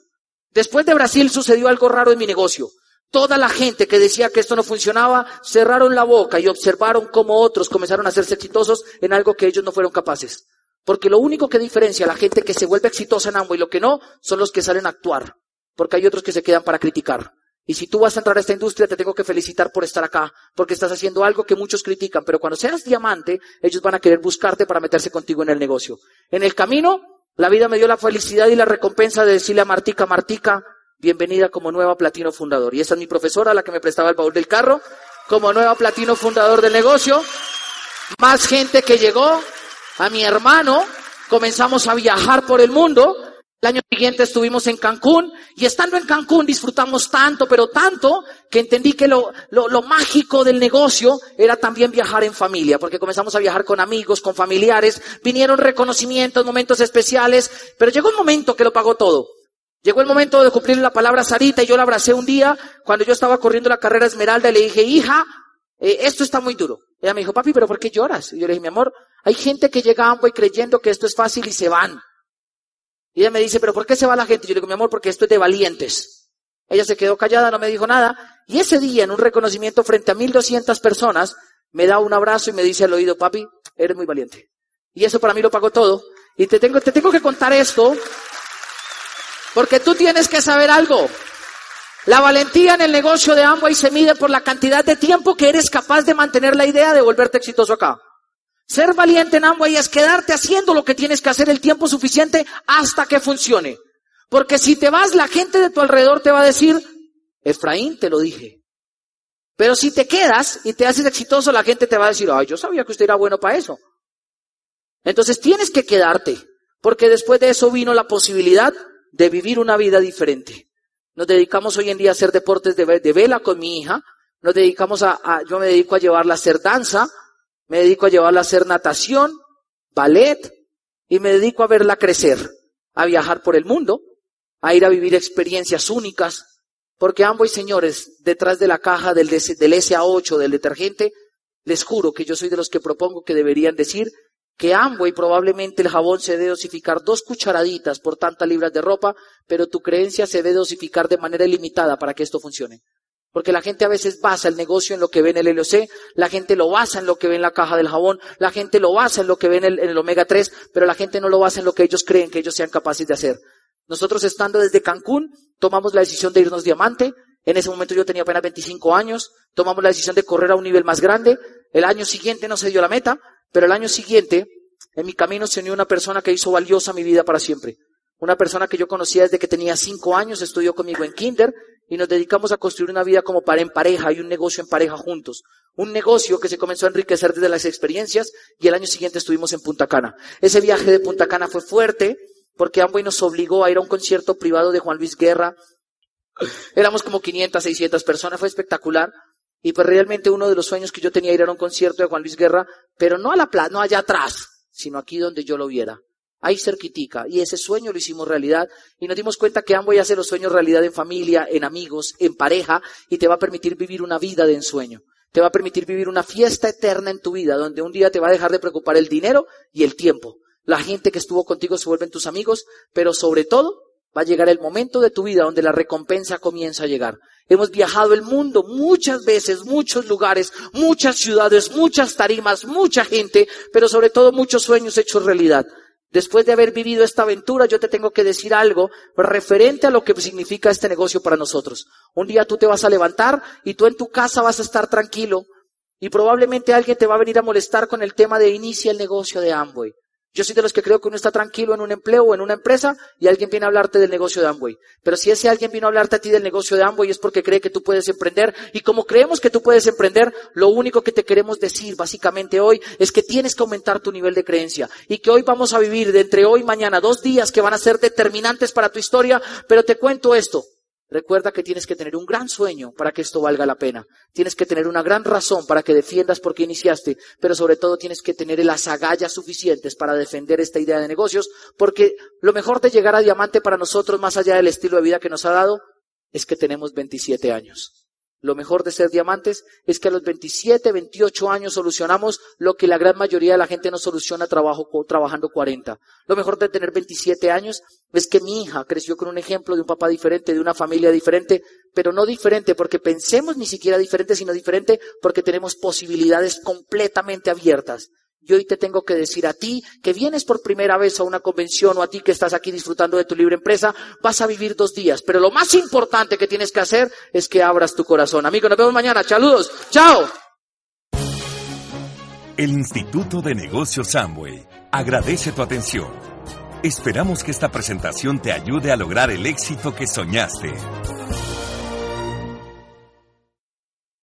Después de Brasil sucedió algo raro en mi negocio. Toda la gente que decía que esto no funcionaba cerraron la boca y observaron cómo otros comenzaron a hacerse exitosos en algo que ellos no fueron capaces. Porque lo único que diferencia a la gente que se vuelve exitosa en ambos y lo que no son los que salen a actuar. Porque hay otros que se quedan para criticar. Y si tú vas a entrar a esta industria, te tengo que felicitar por estar acá, porque estás haciendo algo que muchos critican, pero cuando seas diamante, ellos van a querer buscarte para meterse contigo en el negocio. En el camino, la vida me dio la felicidad y la recompensa de decirle a Martica, Martica, bienvenida como nueva platino fundador. Y esa es mi profesora, la que me prestaba el baúl del carro, como nueva platino fundador del negocio. Más gente que llegó, a mi hermano, comenzamos a viajar por el mundo, el año siguiente estuvimos en Cancún y estando en Cancún disfrutamos tanto, pero tanto, que entendí que lo, lo, mágico del negocio era también viajar en familia, porque comenzamos a viajar con amigos, con familiares, vinieron reconocimientos, momentos especiales, pero llegó un momento que lo pagó todo. Llegó el momento de cumplir la palabra Sarita y yo la abracé un día cuando yo estaba corriendo la carrera Esmeralda y le dije, hija, eh, esto está muy duro. Ella me dijo, papi, pero ¿por qué lloras? Y yo le dije, mi amor, hay gente que llega a Amway creyendo que esto es fácil y se van. Y ella me dice, pero ¿por qué se va la gente? Yo le digo, mi amor, porque esto es de valientes. Ella se quedó callada, no me dijo nada. Y ese día, en un reconocimiento frente a 1200 personas, me da un abrazo y me dice al oído, papi, eres muy valiente. Y eso para mí lo pagó todo. Y te tengo, te tengo que contar esto, porque tú tienes que saber algo. La valentía en el negocio de Amway se mide por la cantidad de tiempo que eres capaz de mantener la idea de volverte exitoso acá. Ser valiente en Amway es quedarte haciendo lo que tienes que hacer el tiempo suficiente hasta que funcione. Porque si te vas, la gente de tu alrededor te va a decir, Efraín, te lo dije. Pero si te quedas y te haces exitoso, la gente te va a decir, ay, yo sabía que usted era bueno para eso. Entonces tienes que quedarte, porque después de eso vino la posibilidad de vivir una vida diferente. Nos dedicamos hoy en día a hacer deportes de, vela con mi hija, nos dedicamos a, a, yo me dedico a llevarla a hacer danza, me dedico a llevarla a hacer natación, ballet, y me dedico a verla crecer, a viajar por el mundo, a ir a vivir experiencias únicas, porque ambos señores, detrás de la caja del, del SA8 del detergente, les juro que yo soy de los que propongo que deberían decir que y probablemente el jabón se debe dosificar dos cucharaditas por tantas libras de ropa, pero tu creencia se debe dosificar de manera ilimitada para que esto funcione. Porque la gente a veces basa el negocio en lo que ve en el LOC, la gente lo basa en lo que ve en la caja del jabón, la gente lo basa en lo que ve en el, omega 3, pero la gente no lo basa en lo que ellos creen que ellos sean capaces de hacer. Nosotros estando desde Cancún, tomamos la decisión de irnos diamante. En ese momento yo tenía apenas 25 años. Tomamos la decisión de correr a un nivel más grande. El año siguiente no se dio la meta, pero el año siguiente en mi camino se unió una persona que hizo valiosa mi vida para siempre. Una persona que yo conocía desde que tenía cinco años, estudió conmigo en kinder y nos dedicamos a construir una vida como para en pareja y un negocio en pareja juntos. Un negocio que se comenzó a enriquecer desde las experiencias y el año siguiente estuvimos en Punta Cana. Ese viaje de Punta Cana fue fuerte porque Amway nos obligó a ir a un concierto privado de Juan Luis Guerra. Éramos como 500, 600 personas, fue espectacular. Y pues realmente uno de los sueños que yo tenía era ir a un concierto de Juan Luis Guerra, pero no a la plaza, no allá atrás, sino aquí donde yo lo viera ahí cerquitica. Y ese sueño lo hicimos realidad y nos dimos cuenta que Amway hace los sueños realidad en familia, en amigos, en pareja y te va a permitir vivir una vida de ensueño. Te va a permitir vivir una fiesta eterna en tu vida donde un día te va a dejar de preocupar el dinero y el tiempo. La gente que estuvo contigo se vuelven tus amigos, pero sobre todo va a llegar el momento de tu vida donde la recompensa comienza a llegar. Hemos viajado el mundo muchas veces, muchos lugares, muchas ciudades, muchas tarimas, mucha gente, pero sobre todo muchos sueños hechos realidad. Después de haber vivido esta aventura, yo te tengo que decir algo referente a lo que significa este negocio para nosotros. Un día tú te vas a levantar y tú en tu casa vas a estar tranquilo y probablemente alguien te va a venir a molestar con el tema de inicia el negocio de Amway. Yo soy de los que creo que uno está tranquilo en un empleo o en una empresa y alguien viene a hablarte del negocio de Amway. Pero si ese alguien vino a hablarte a ti del negocio de Amway es porque cree que tú puedes emprender. Y como creemos que tú puedes emprender, lo único que te queremos decir básicamente hoy es que tienes que aumentar tu nivel de creencia. Y que hoy vamos a vivir de entre hoy y mañana dos días que van a ser determinantes para tu historia. Pero te cuento esto. Recuerda que tienes que tener un gran sueño para que esto valga la pena. Tienes que tener una gran razón para que defiendas por qué iniciaste, pero sobre todo tienes que tener las agallas suficientes para defender esta idea de negocios, porque lo mejor de llegar a diamante para nosotros, más allá del estilo de vida que nos ha dado, es que tenemos 27 años. Lo mejor de ser diamantes es que a los 27, 28 años solucionamos lo que la gran mayoría de la gente no soluciona trabajo, trabajando 40. Lo mejor de tener 27 años es que mi hija creció con un ejemplo de un papá diferente, de una familia diferente, pero no diferente porque pensemos ni siquiera diferente, sino diferente porque tenemos posibilidades completamente abiertas. Y hoy te tengo que decir a ti que vienes por primera vez a una convención o a ti que estás aquí disfrutando de tu libre empresa, vas a vivir dos días. Pero lo más importante que tienes que hacer es que abras tu corazón. Amigo, nos vemos mañana. Saludos. Chao. El Instituto de Negocios Samway agradece tu atención. Esperamos que esta presentación te ayude a lograr el éxito que soñaste.